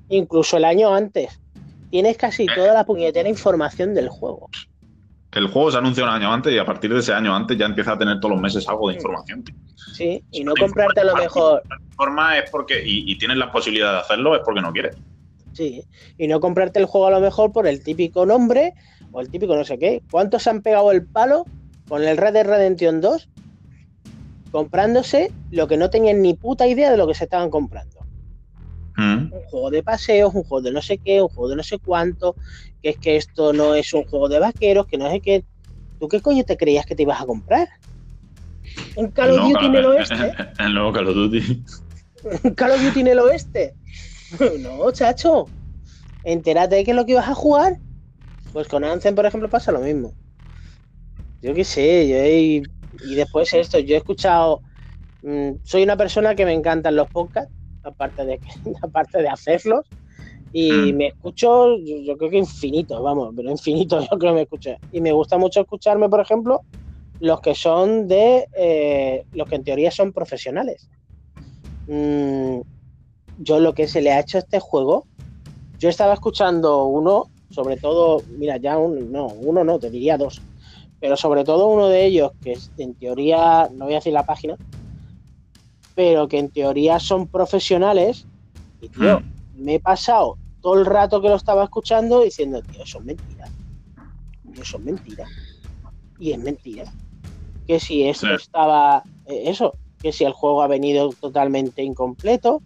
incluso el año antes, tienes casi toda la puñetera información del juego. El juego se anuncia un año antes y a partir de ese año antes ya empieza a tener todos los meses algo de información. Sí, y no comprarte a lo mejor. Forma es porque, y, tienes la posibilidad de hacerlo, es porque no quieres. Sí, y no comprarte el juego a lo mejor por el típico nombre o el típico no sé qué. ¿Cuántos han pegado el palo con el Red Dead Redemption 2 comprándose lo que no tenían ni puta idea de lo que se estaban comprando? Mm. Un juego de paseos, un juego de no sé qué, un juego de no sé cuánto, que es que esto no es un juego de vaqueros, que no sé qué. ¿Tú qué coño te creías que te ibas a comprar? ¿Un Call of Duty en el oeste? [LAUGHS] El nuevo Call of Duty. [LAUGHS] ¿Un Call of Duty en el oeste? [LAUGHS] No, chacho. Entérate de qué es lo que ibas a jugar. Pues con Anzen, por ejemplo, pasa lo mismo. Yo qué sé, yo he... y después esto, yo he escuchado. Mm, soy una persona que me encantan los podcasts, aparte de, [LAUGHS] aparte de hacerlos. Y mm. me escucho, yo, creo que infinito, vamos, pero infinito, [LAUGHS] yo creo que me escucho. Y me gusta mucho escucharme, por ejemplo, los que son de. Eh, los que en teoría son profesionales. Mm, yo lo que se le ha hecho a este juego, yo estaba escuchando uno, sobre todo, mira, ya un, no, uno no, te diría dos, pero sobre todo uno de ellos, que en teoría, no voy a decir la página, pero que en teoría son profesionales, y tío, hmm. me he pasado todo el rato que lo estaba escuchando diciendo, tío, eso es mentira. Eso es mentira. Y es mentira. Que si esto estaba, eh, eso, que si el juego ha venido totalmente incompleto,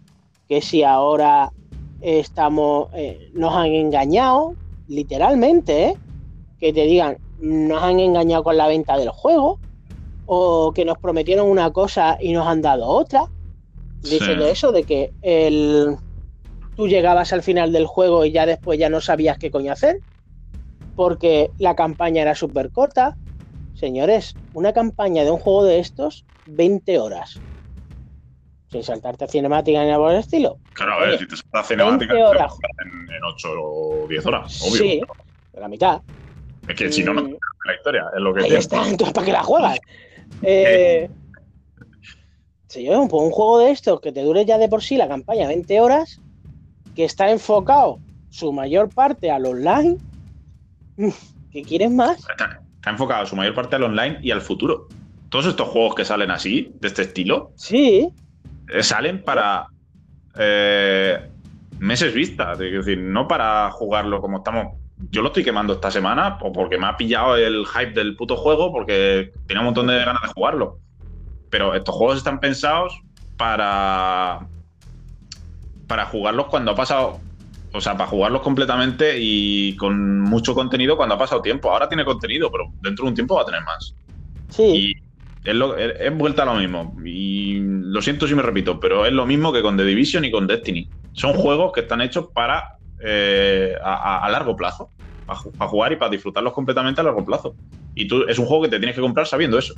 que si ahora estamos, eh, nos han engañado, literalmente, ¿eh? que te digan, nos han engañado con la venta del juego, o que nos prometieron una cosa y nos han dado otra, diciendo eso de que el, tú llegabas al final del juego y ya después ya no sabías qué coño hacer, porque la campaña era súper corta. Señores, una campaña de un juego de estos, 20 horas sin saltarte cinemática ni nada por el estilo. Claro, a ver, si te saltas cinemática horas. En, en, 8 o 10 horas, obvio. Sí, la mitad. Es que si no, no mm. la historia, es lo que Ahí está, entonces ¿para qué la juegas? eh, si yo un, un juego de estos que te dure ya de por sí la campaña 20 horas, que está enfocado su mayor parte al online, [LAUGHS] ¿qué quieres más? Está, está enfocado su mayor parte al online y al futuro. Todos estos juegos que salen así, de este estilo, sí. Eh, salen para eh, meses vista, es decir, no para jugarlo como estamos. Yo lo estoy quemando esta semana porque me ha pillado el hype del puto juego porque tenía un montón de ganas de jugarlo. Pero estos juegos están pensados para para jugarlos cuando ha pasado, o sea, para jugarlos completamente y con mucho contenido cuando ha pasado tiempo. Ahora tiene contenido, pero dentro de un tiempo va a tener más. Sí es, vuelta a lo mismo. Y lo siento si me repito, pero es lo mismo que con The Division y con Destiny. Son juegos que están hechos para eh, a, largo plazo. Para, jugar y para disfrutarlos completamente a largo plazo. Y tú es un juego que te tienes que comprar sabiendo eso.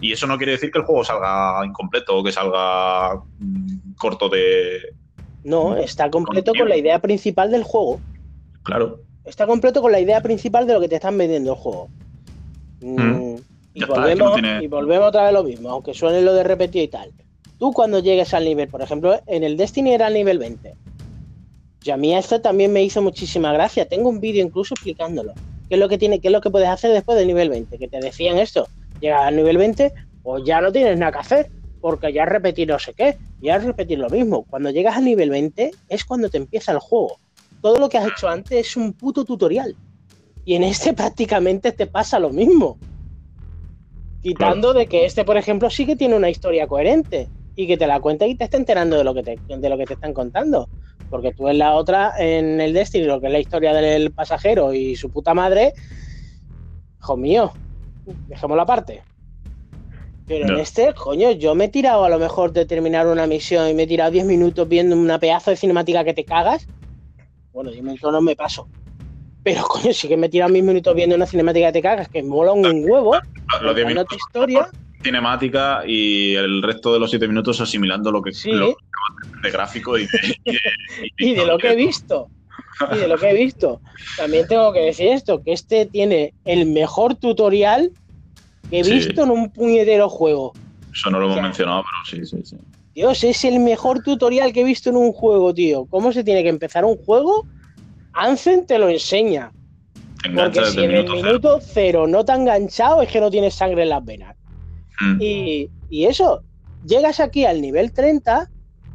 Y eso no quiere decir que el juego salga incompleto o que salga mm, corto de. No, está completo con la idea principal del juego. Claro. Está completo con la idea principal de lo que te están vendiendo el juego. Mm. Y volvemos, y volvemos otra vez lo mismo, aunque suene lo de repetir y tal. Tú cuando llegues al nivel, por ejemplo, en el Destiny era el nivel 20. Y a mí esto también me hizo muchísima gracia. Tengo un vídeo incluso explicándolo. ¿Qué es lo que tiene, qué es lo que puedes hacer después del nivel 20? Que te decían esto. Llegas al nivel 20, pues ya no tienes nada que hacer. Porque ya has repetido no sé qué. Ya has repetido lo mismo. Cuando llegas al nivel 20 es cuando te empieza el juego. Todo lo que has hecho antes es un puto tutorial. Y en este [LAUGHS] prácticamente te pasa lo mismo. Quitando de que este, por ejemplo, sí que tiene una historia coherente y que te la cuenta y te está enterando de lo que te, de lo que te están contando. Porque tú en la otra, en el Destiny, lo que es la historia del pasajero y su puta madre, hijo mío, dejémoslo aparte. Pero en este, coño, yo me he tirado a lo mejor de terminar una misión y me he tirado 10 minutos viendo una pedazo de cinemática que te cagas. Bueno, 10 minutos no me paso. Pero, [LAUGHS] coño, sí que me he tirado mis minutos viendo una cinemática que te cagas, que mola un huevo. Los 10 minutos. historia. Cinemática y el resto de los 7 minutos asimilando lo que Sí. lo- de gráfico y de, y de- [LAUGHS] y de lo que he visto. Y de lo que he visto. También tengo que decir esto, que este tiene el mejor tutorial que he Sí. visto en un puñetero juego. Eso no lo hemos O sea, mencionado, pero sí, sí, sí. Dios, es el mejor tutorial que he visto en un juego, tío. ¿Cómo se tiene que empezar un juego? Ansem te lo enseña. Engancha Porque si en el minuto cero. no te ha enganchado, es que no tienes sangre en las venas. Mm. Y, y eso, llegas aquí al nivel 30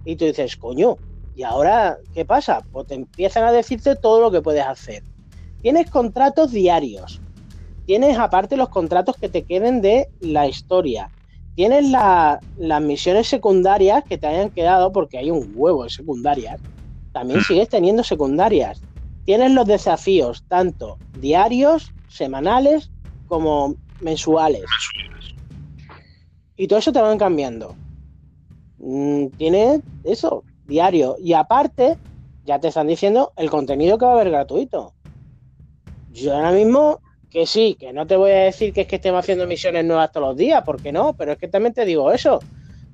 y tú dices, coño, ¿y ahora qué pasa? Pues te empiezan a decirte todo lo que puedes hacer. Tienes contratos diarios. Tienes aparte los contratos que te queden de la historia. Tienes la- las misiones secundarias que te hayan quedado, porque hay un huevo de secundarias. También sigues teniendo secundarias. Tienes los desafíos, tanto diarios, semanales, como mensuales. Y todo eso te van cambiando. Mm, Tiene eso, diario. Y aparte, ya te están diciendo el contenido que va a haber gratuito. Yo ahora mismo, que sí, que no te voy a decir que es que estemos haciendo misiones nuevas todos los días, porque no, pero es que también te digo eso.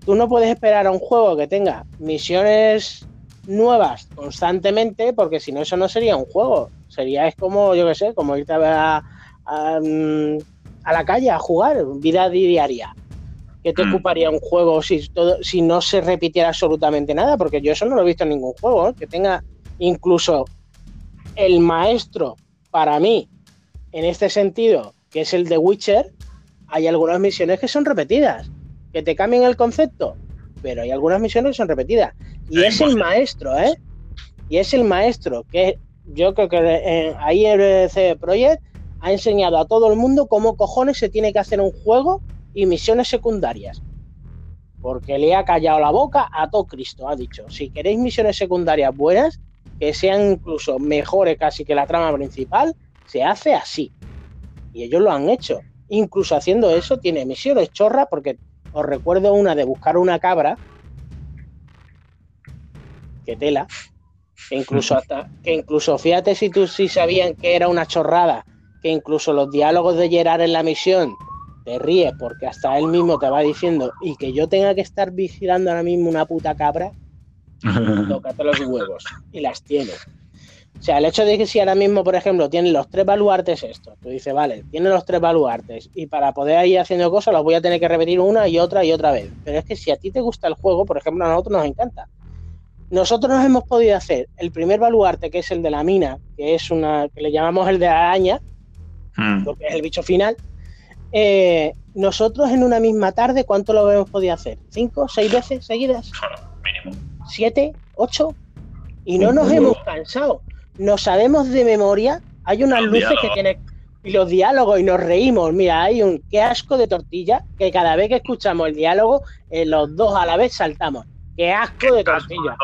Tú no puedes esperar a un juego que tenga misiones nuevas constantemente, porque si no, eso no sería un juego. Sería, es como, yo qué sé, como irte a, a, mm, a la calle a jugar, vida diaria. ¿Qué te Mm. ocuparía un juego si, todo, si no se repitiera absolutamente nada? Porque yo eso no lo he visto en ningún juego, ¿eh? que tenga incluso el maestro para mí, en este sentido, que es el de Witcher, hay algunas misiones que son repetidas, que te cambian el concepto, pero hay algunas misiones que son repetidas. Y es el maestro, ¿eh? Y es el maestro, que yo creo que ahí el CD Projekt ha enseñado a todo el mundo cómo cojones se tiene que hacer un juego y misiones secundarias. Porque le ha callado la boca a todo Cristo, ha dicho, si queréis misiones secundarias buenas, que sean incluso mejores casi que la trama principal, se hace así. Y ellos lo han hecho. Incluso haciendo eso, tiene misiones chorras, porque os recuerdo una de buscar una cabra, que tela, que incluso [LAUGHS] hasta, que incluso fíjate si tú sí sabían que era una chorrada, que incluso los diálogos de Gerard en la misión te ríes porque hasta él mismo te va diciendo y que yo tenga que estar vigilando ahora mismo una puta cabra, [LAUGHS] tócate los huevos y las tiene. O sea, el hecho de que si ahora mismo, por ejemplo, tienen los tres baluartes estos, tú dices, vale, tienen los tres baluartes y para poder ir haciendo cosas los voy a tener que repetir una y otra y otra vez. Pero es que si a ti te gusta el juego, por ejemplo, a nosotros nos encanta. Nosotros nos hemos podido hacer el primer baluarte, que es el de la mina, que es una, que le llamamos el de la araña, Mm. porque es el bicho final. eh, nosotros en una misma tarde, ¿cuánto lo hemos podido hacer? ¿Cinco? ¿Seis veces seguidas? Mínimo. ¿Siete? ¿Ocho? Y no nos hemos cansado. Nos sabemos de memoria. Hay unas Los luces que tienen. Y los diálogos, y nos reímos. Mira, hay un qué asco de tortilla, que cada vez que escuchamos el diálogo, eh, los dos a la vez saltamos. Qué asco de tortilla.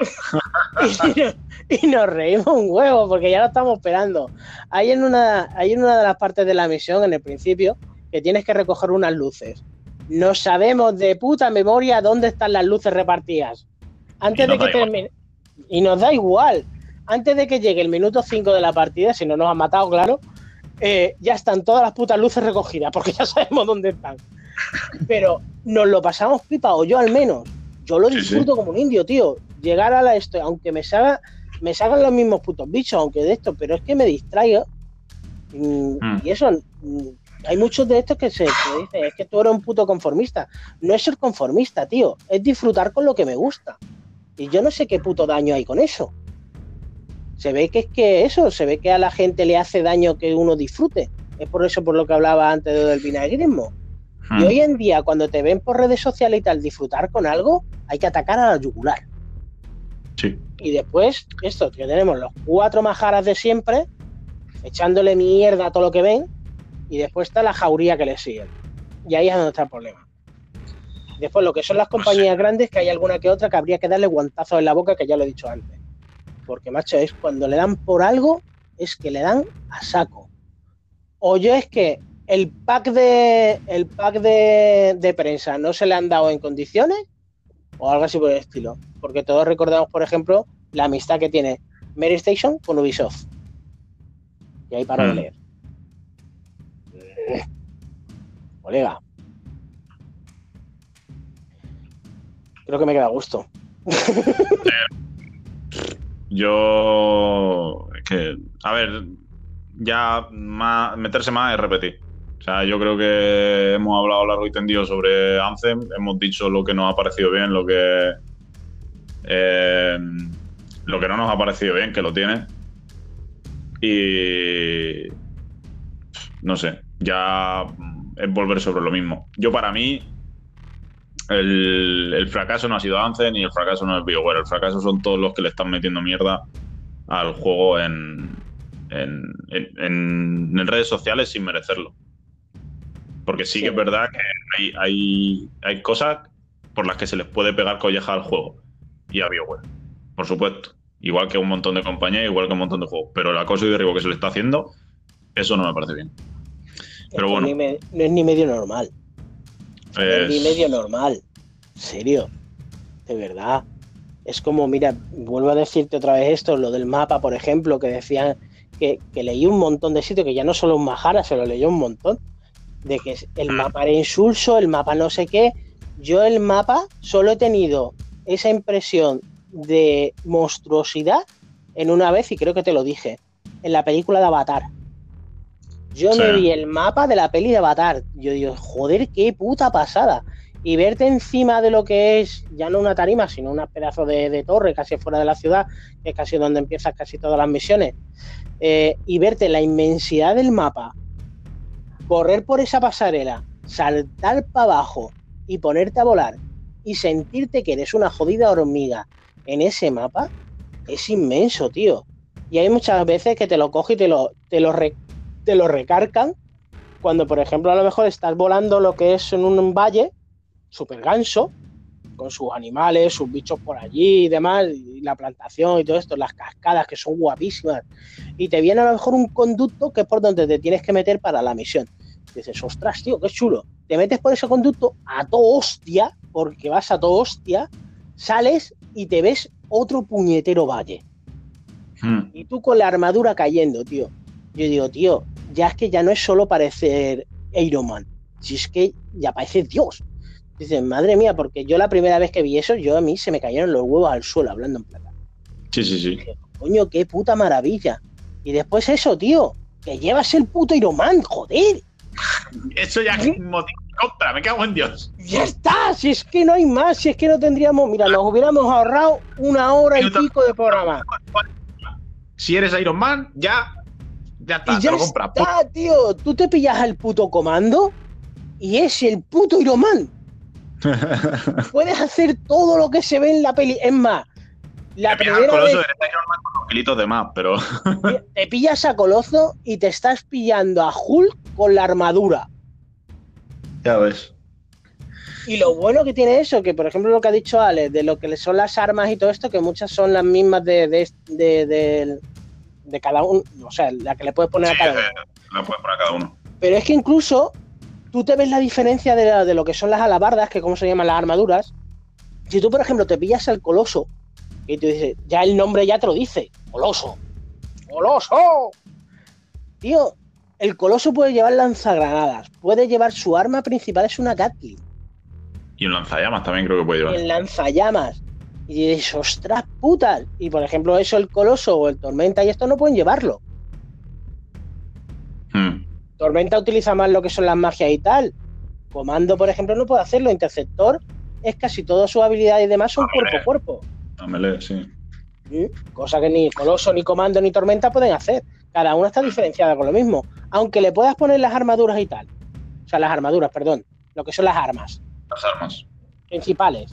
[LAUGHS] y, nos, y nos reímos un huevo porque ya lo estamos esperando. Hay en una, hay en una de las partes de la misión, en el principio, que tienes que recoger unas luces. No sabemos de puta memoria dónde están las luces repartidas. Antes de que termine. Y nos da igual. Antes de que llegue el minuto 5 de la partida, si no nos han matado, claro, eh, ya están todas las putas luces recogidas, porque ya sabemos dónde están. Pero nos lo pasamos pipa, o yo al menos. Yo lo Sí, disfruto como un indio, tío. Llegar a la esto, aunque me salga, me salgan los mismos putos bichos, aunque de esto, pero es que me distraigo. Mm, Mm. Y eso, mm, hay muchos de estos que se que dicen, es que tú eres un puto conformista. No es ser conformista, tío, es disfrutar con lo que me gusta. Y yo no sé qué puto daño hay con eso. Se ve que es que eso, se ve que a la gente le hace daño que uno disfrute. Es por eso por lo que hablaba antes del vinagrismo. Y Mm. hoy en día, cuando te ven por redes sociales y tal disfrutar con algo, hay que atacar a la yugular. Sí. Y después, esto, que tenemos los cuatro majaras de siempre, echándole mierda a todo lo que ven, y después está la jauría que le siguen. Y ahí es donde está el problema. Después, lo que son las compañías grandes, que hay alguna que otra que habría que darle guantazos en la boca, que ya lo he dicho antes. Porque, macho, es cuando le dan por algo, es que le dan a saco. O yo es que el pack de el pack de, de prensa no se le han dado en condiciones o algo así por el estilo. Porque todos recordamos, por ejemplo, la amistad que tiene Mary Station con Ubisoft. Y ahí para de Hmm. leer. Colega. Creo que me queda a gusto. [LAUGHS] Yo. Es que. A ver, ya más, meterse más es repetir. O sea, yo creo que hemos hablado largo y tendido sobre Anthem. Hemos dicho lo que nos ha parecido bien, lo que. eh, lo que no nos ha parecido bien, que lo tiene. Y. No sé, ya es volver sobre lo mismo. Yo, para mí, el, fracaso no ha sido Anthem y el fracaso no es BioWare. El fracaso son todos los que le están metiendo mierda al juego en, en- en redes sociales sin merecerlo. Porque sí, Sí. que es verdad que hay, hay, hay cosas por las que se les puede pegar colleja al juego y a BioWare, por supuesto. Igual que un montón de compañías, igual que un montón de juegos. Pero el acoso y derribo que se le está haciendo, eso no me parece bien. Pero bueno. ni me- no es ni medio normal. No es ni medio normal. En serio. De verdad. Es como, mira, vuelvo a decirte otra vez esto, lo del mapa, por ejemplo, que decían que, que leí un montón de sitios, que ya no solo un Majara, se lo leyó un montón, de que el Mm. mapa era insulso, el mapa no sé qué. Yo el mapa solo he tenido esa impresión de monstruosidad en una vez, y creo que te lo dije, en la película de Avatar. Yo Sí. me vi el mapa de la peli de Avatar. Yo digo, joder, qué puta pasada. Y verte encima de lo que es, ya no una tarima, sino un pedazo de, de torre casi fuera de la ciudad, que es casi donde empiezan casi todas las misiones, eh, y verte la inmensidad del mapa, correr por esa pasarela, saltar para abajo y ponerte a volar y sentirte que eres una jodida hormiga en ese mapa, es inmenso, tío. Y hay muchas veces que te lo coge y te lo, te lo, te lo recarcan cuando, por ejemplo, a lo mejor estás volando lo que es en un valle, súper ganso, con sus animales, sus bichos por allí y demás, y la plantación y todo esto, las cascadas que son guapísimas, y te viene a lo mejor un conducto que es por donde te tienes que meter para la misión. Dices, ostras, tío, qué chulo. Te metes por ese conducto a todo hostia, porque vas a todo hostia, sales y te ves otro puñetero valle. Hmm. Y tú con la armadura cayendo, tío. Yo digo, tío, ya es que ya no es solo parecer Iron Man, si es que ya parece Dios. Dices, madre mía, porque yo la primera vez que vi eso, yo a mí se me cayeron los huevos al suelo hablando en plata. Sí, sí, sí. Dije, coño, qué puta maravilla. Y después eso, tío, que llevas el puto Iron Man, joder. Eso ya es un motivo de contra, me cago en Dios. Ya está, si es que no hay más, si es que no tendríamos, mira, nos hubiéramos ahorrado una hora y pico de programa. Si eres Iron Man, ya. Ya está, Y te ya lo compras. está, tío. Tú te pillas al puto comando y es el puto Iron Man. [LAUGHS] Puedes hacer todo lo que se ve en la peli. Es más, la Te pillas al primera coloso, vez eres Iron Man con unos kilitos de más, pero. te pillas a Colozo y te estás pillando a Hulk con la armadura. Ya ves. Y lo bueno que tiene eso, que por ejemplo lo que ha dicho Ale, de lo que son las armas y todo esto, que muchas son las mismas de, de, de, de- de cada uno, o sea, la que le puedes poner Sí, a cada uno. la puedes poner a cada uno. Pero es que incluso tú te ves la diferencia de, la- de lo que son las alabardas, que como se llaman las armaduras. Si tú, por ejemplo, te pillas al coloso y tú dices, ya el nombre ya te lo dice, coloso. ¡Coloso! Tío, el coloso puede llevar lanzagranadas, puede llevar su arma principal, es una Gatling, Y un lanzallamas también creo que puede llevar. el lanzallamas. Y dices, ostras putas. Y por ejemplo, eso el coloso o el tormenta y esto no pueden llevarlo. Hmm. Tormenta utiliza más lo que son las magias y tal. Comando, por ejemplo, no puede hacerlo. Interceptor es casi todas sus habilidades y demás son cuerpo a cuerpo. A melee, sí. Cosa que ni Coloso, ni Comando, ni Tormenta pueden hacer. Cada una está diferenciada con lo mismo. Aunque le puedas poner las armaduras y tal. O sea, las armaduras, perdón. Lo que son las armas Las armas. principales.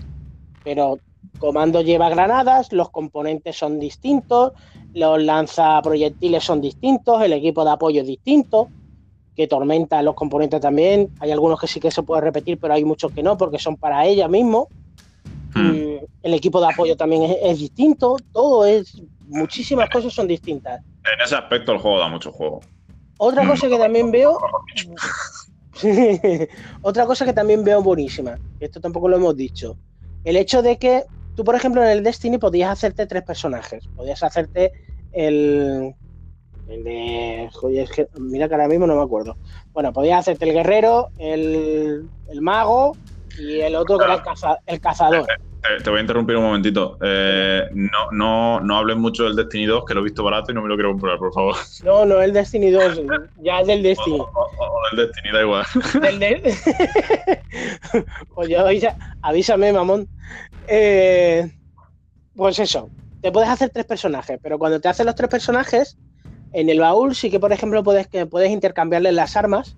Pero Comando lleva granadas, los componentes son distintos, los lanzaproyectiles son distintos, el equipo de apoyo es distinto, que Tormenta los componentes también. Hay algunos que sí que se puede repetir, pero hay muchos que no, porque son para ella mismo. Mm, El equipo de apoyo también es, es distinto, todo es muchísimas cosas son distintas. En ese aspecto el juego da mucho juego. Otra cosa que también veo. [LAUGHS] Otra cosa que también veo buenísima, esto tampoco lo hemos dicho. El hecho de que tú, por ejemplo, en el Destiny podías hacerte tres personajes. Podías hacerte el. El de. mira que ahora mismo no me acuerdo. Bueno, podías hacerte el guerrero, el, el mago y el otro que era el cazador. Eh, te voy a interrumpir un momentito. Eh, no, no, no hables mucho del Destiny 2, que lo he visto barato y no me lo quiero comprar, por favor. No, no el Destiny 2, ya es del Destiny. O, del Destiny, da igual. Oye, [LAUGHS] avísame, mamón. Eh, pues eso, te puedes hacer tres personajes, pero cuando te haces los tres personajes, en el baúl sí que, por ejemplo, puedes, que puedes intercambiarles las armas,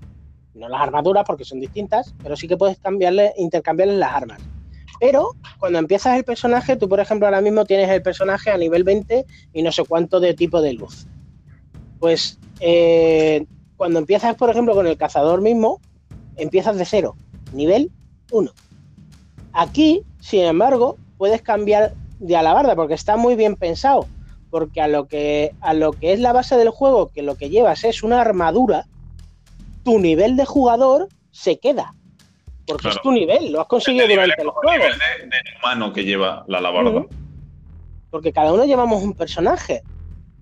no las armaduras porque son distintas, pero sí que puedes cambiarle, intercambiarles las armas. Pero cuando empiezas el personaje, tú por ejemplo ahora mismo tienes el personaje a nivel 20 y no sé cuánto de tipo de luz. Pues eh, cuando empiezas, por ejemplo, con el cazador mismo, empiezas de cero, nivel 1. Aquí, sin embargo, puedes cambiar de alabarda porque está muy bien pensado. Porque a lo que, a lo que es la base del juego, que lo que llevas es una armadura, tu nivel de jugador se queda. Porque es tu nivel, lo has conseguido durante el juego. nivel de, humano que lleva la alabarda. Porque cada uno llevamos un personaje.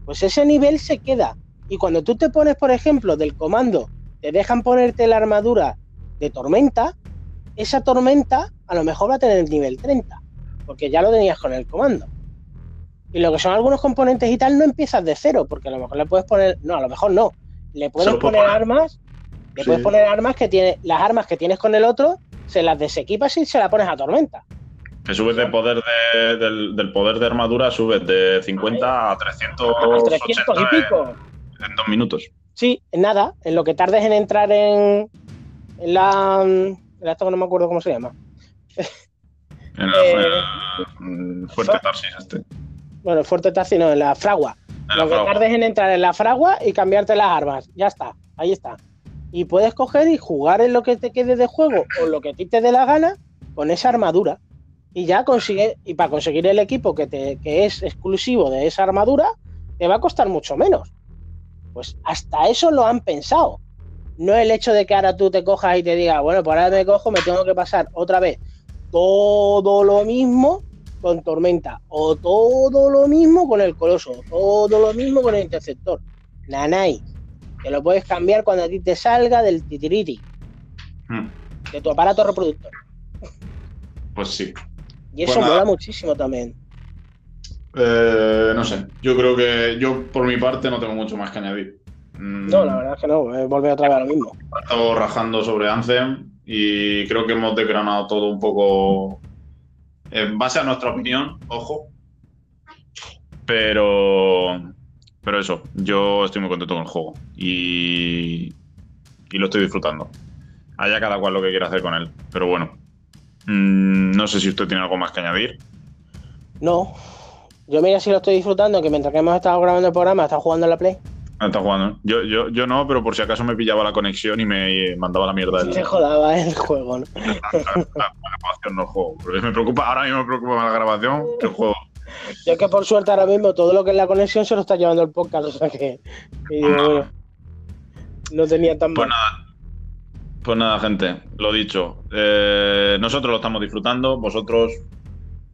Pues ese nivel se queda. Y cuando tú te pones, por ejemplo, del comando, te dejan ponerte la armadura de tormenta, esa tormenta a lo mejor va a tener el nivel 30. Porque ya lo tenías con el comando. Y lo que son algunos componentes y tal, no empiezas de cero, porque a lo mejor le puedes poner. No, a lo mejor no. Le puedes poner armas le puedes poner armas que tiene, las armas que tienes con el otro, se las desequipas y se las pones a tormenta. Que subes de poder del, poder de armadura, subes de 50 a 300, y pico. En, dos minutos. Sí, en nada, en lo que tardes en entrar en, en la. En esto que no me acuerdo cómo se llama. En la, eh, Fuerte Tarsis este. Bueno, Fuerte Tarsis no, en la fragua. lo que tardes en entrar en la fragua y cambiarte las armas. Ya está, ahí está y puedes coger y jugar en lo que te quede de juego o lo que a ti te dé la gana con esa armadura. Y ya consigue, y para conseguir el equipo que, te, que es exclusivo de esa armadura, te va a costar mucho menos. Pues hasta eso lo han pensado. No el hecho de que ahora tú te cojas y te digas, bueno, por ahora me cojo, me tengo que pasar otra vez todo lo mismo con Tormenta, o todo lo mismo con el Coloso, todo lo mismo con el Interceptor. Nanay, que lo puedes cambiar cuando a ti te salga del titiriti. Hmm. De tu aparato reproductor. Pues sí. Y eso pues mola muchísimo también. Eh, no sé. Yo creo que yo, por mi parte, no tengo mucho más que añadir. Mm. No, la verdad es que no. Volver otra vez a lo mismo. He estado rajando sobre Anthem y creo que hemos desgranado todo un poco en base a nuestra opinión, ojo. Pero pero eso, yo estoy muy contento con el juego y, y lo estoy disfrutando. Haya cada cual lo que quiera hacer con él. Pero bueno, mm, no sé si usted tiene algo más que añadir. No, yo mira si lo estoy disfrutando, que mientras que hemos estado grabando el programa, está jugando en la Play. Ah, está jugando. Yo, yo, yo no, pero por si acaso me pillaba la conexión y me mandaba la mierda. Se jodaba el juego, ¿no? La, grabación no juego. me preocupa, ahora mismo me preocupa más la grabación que el juego. Yo que por suerte ahora mismo todo lo que es la conexión se lo está llevando el podcast, o sea que. No tenía tan pues Nada. Pues nada, gente, lo dicho. Eh, nosotros lo estamos disfrutando, vosotros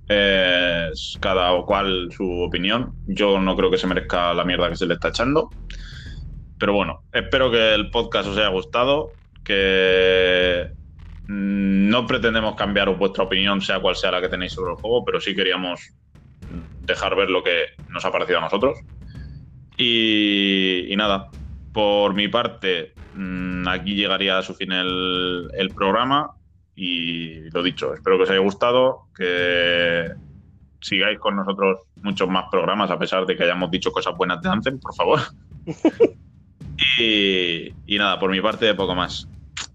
eh, cada cual su opinión. Yo no creo que se merezca la mierda que se le está echando. Pero bueno, espero que el podcast os haya gustado, que mm, no pretendemos cambiar vuestra opinión, sea cual sea la que tenéis sobre el juego, pero sí queríamos dejar ver lo que nos ha parecido a nosotros. Y, nada, por mi parte, mm, aquí llegaría a su fin el, el, programa. Y lo dicho, espero que os haya gustado, que sigáis con nosotros muchos más programas, a pesar de que hayamos dicho cosas buenas de Anthem, por favor. [LAUGHS] y, y, nada, por mi parte, poco más.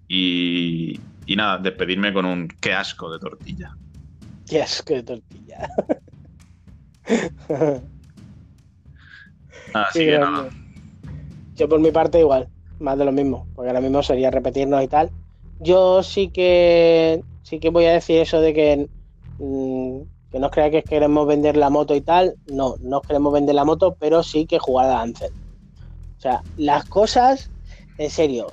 Y, y nada, despedirme con un qué asco de tortilla. Qué asco de tortilla. Así que nada. Yo por mi parte igual, más de lo mismo, porque ahora mismo sería repetirnos y tal. Yo sí que sí que voy a decir eso de que mm, Que no os creáis que queremos vender la moto y tal. No, no queremos vender la moto, pero sí que jugar a Anthem. O sea, las cosas, en serio,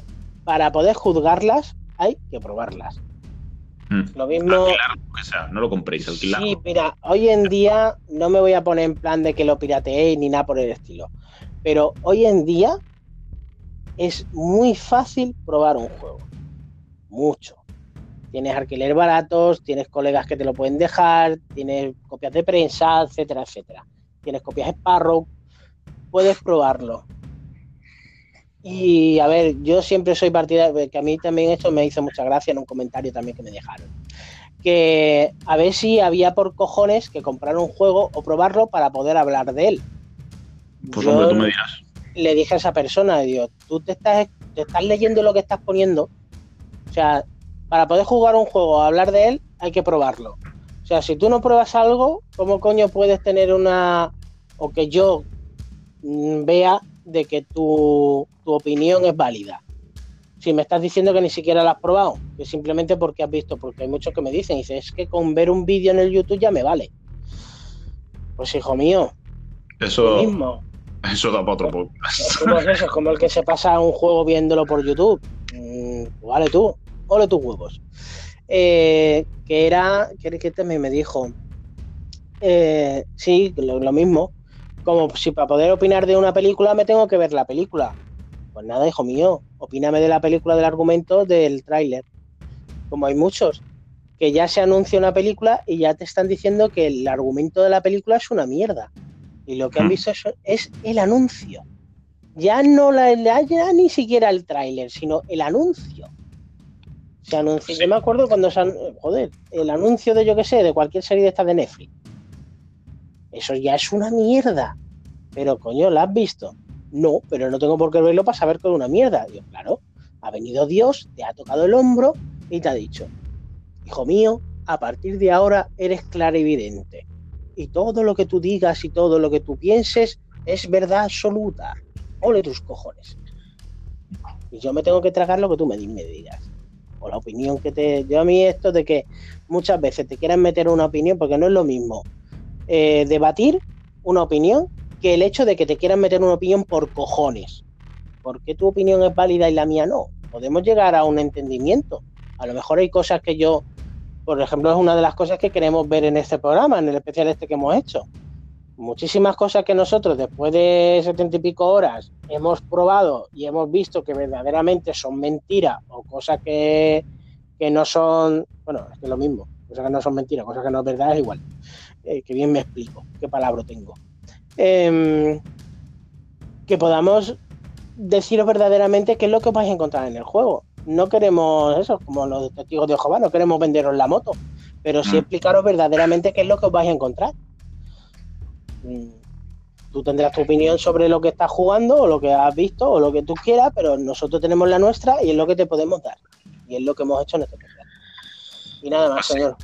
para poder juzgarlas hay que probarlas. Mm. Lo mismo. Alquilar, o sea, no lo compréis, alquilar. Sí, mira, hoy en día no me voy a poner en plan de que lo pirateéis ni nada por el estilo. Pero hoy en día es muy fácil probar un juego. Mucho. Tienes alquiler baratos, tienes colegas que te lo pueden dejar, tienes copias de prensa, etcétera, etcétera. Tienes copias Sparrow, puedes probarlo. Y a ver, yo siempre soy partidario, que a mí también esto me hizo mucha gracia en un comentario también que me dejaron. Que a ver si había por cojones que comprar un juego o probarlo para poder hablar de él. Pues Yo hombre, tú me dirás. Le dije a esa persona, digo, tú te estás, te estás leyendo lo que estás poniendo. O sea, para poder jugar un juego o hablar de él, hay que probarlo. O sea, si tú no pruebas algo, ¿cómo coño puedes tener una... o que yo mm, vea de que tu, tu opinión es válida? Si me estás diciendo que ni siquiera la has probado, que simplemente porque has visto, porque hay muchos que me dicen, dice, es que con ver un vídeo en el YouTube ya me vale. Pues hijo mío, Eso, mismo. Eso da para otro podcast. Es como el que se pasa un juego viéndolo por YouTube. Mm, vale tú, ole tus huevos. Eh, que era, que, que también me dijo, eh, sí, lo, lo mismo, como si para poder opinar de una película me tengo que ver la película. Pues nada, hijo mío, opíname de la película, del argumento, del tráiler. Como hay muchos, que ya se anuncia una película y ya te están diciendo que el argumento de la película es una mierda. Y lo que han Hmm. visto es, es el anuncio. Ya no la, ya ni siquiera el tráiler, sino el anuncio. Se anunció, Sí. yo me acuerdo cuando se joder, el anuncio de yo que sé, de cualquier serie de estas de Netflix. Eso ya es una mierda. Pero coño, ¿la has visto? No, pero no tengo por qué verlo para saber que es una mierda. Yo, claro, ha venido Dios, te ha tocado el hombro y te ha dicho, hijo mío, a partir de ahora eres clarividente. Y todo lo que tú digas y todo lo que tú pienses es verdad absoluta. Ole tus cojones. Y yo me tengo que tragar lo que tú me, di- me digas. O la opinión que te... Yo a mí esto de que muchas veces te quieran meter una opinión, porque no es lo mismo eh, debatir una opinión que el hecho de que te quieran meter una opinión por cojones. Porque tu opinión es válida y la mía no. Podemos llegar a un entendimiento. A lo mejor hay cosas que yo, por ejemplo, es una de las cosas que queremos ver en este programa, en el especial este que hemos hecho. Muchísimas cosas que nosotros después de setenta y pico horas hemos probado y hemos visto que verdaderamente son mentiras o cosas que, que no son, bueno, es que lo mismo, cosas que no son mentiras, cosas que no es verdad, es igual. Eh, que bien me explico, qué palabra tengo. Em, que podamos deciros verdaderamente qué es lo que vais a encontrar en el juego. No queremos eso, como los testigos de Jehová, no queremos venderos la moto, pero sí Mm. explicaros verdaderamente qué es lo que os vais a encontrar. Mm, Tú tendrás tu opinión sobre lo que estás jugando o lo que has visto o lo que tú quieras, pero nosotros tenemos la nuestra y es lo que te podemos dar. Y es lo que hemos hecho en este podcast. Y nada más, Así. señor.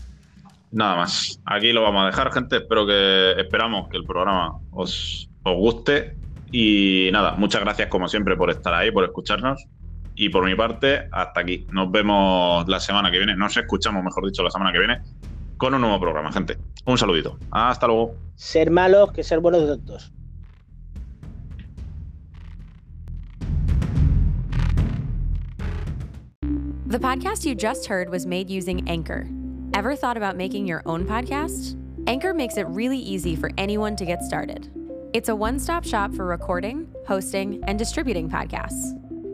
Nada más. Aquí lo vamos a dejar, gente. Espero que esperamos que el programa os, os guste. Y nada, muchas gracias como siempre por estar ahí, por escucharnos. Y por mi parte, hasta aquí. Nos vemos la semana que viene. Nos escuchamos, mejor dicho, la semana que viene con un nuevo programa, gente. Un saludito. Hasta luego. Ser malos que ser buenos de todos. The podcast you just heard was made using Anchor. Ever thought about making your own podcast? Anchor makes it really easy for anyone to get started. It's a one stop shop for recording, hosting, and distributing podcasts.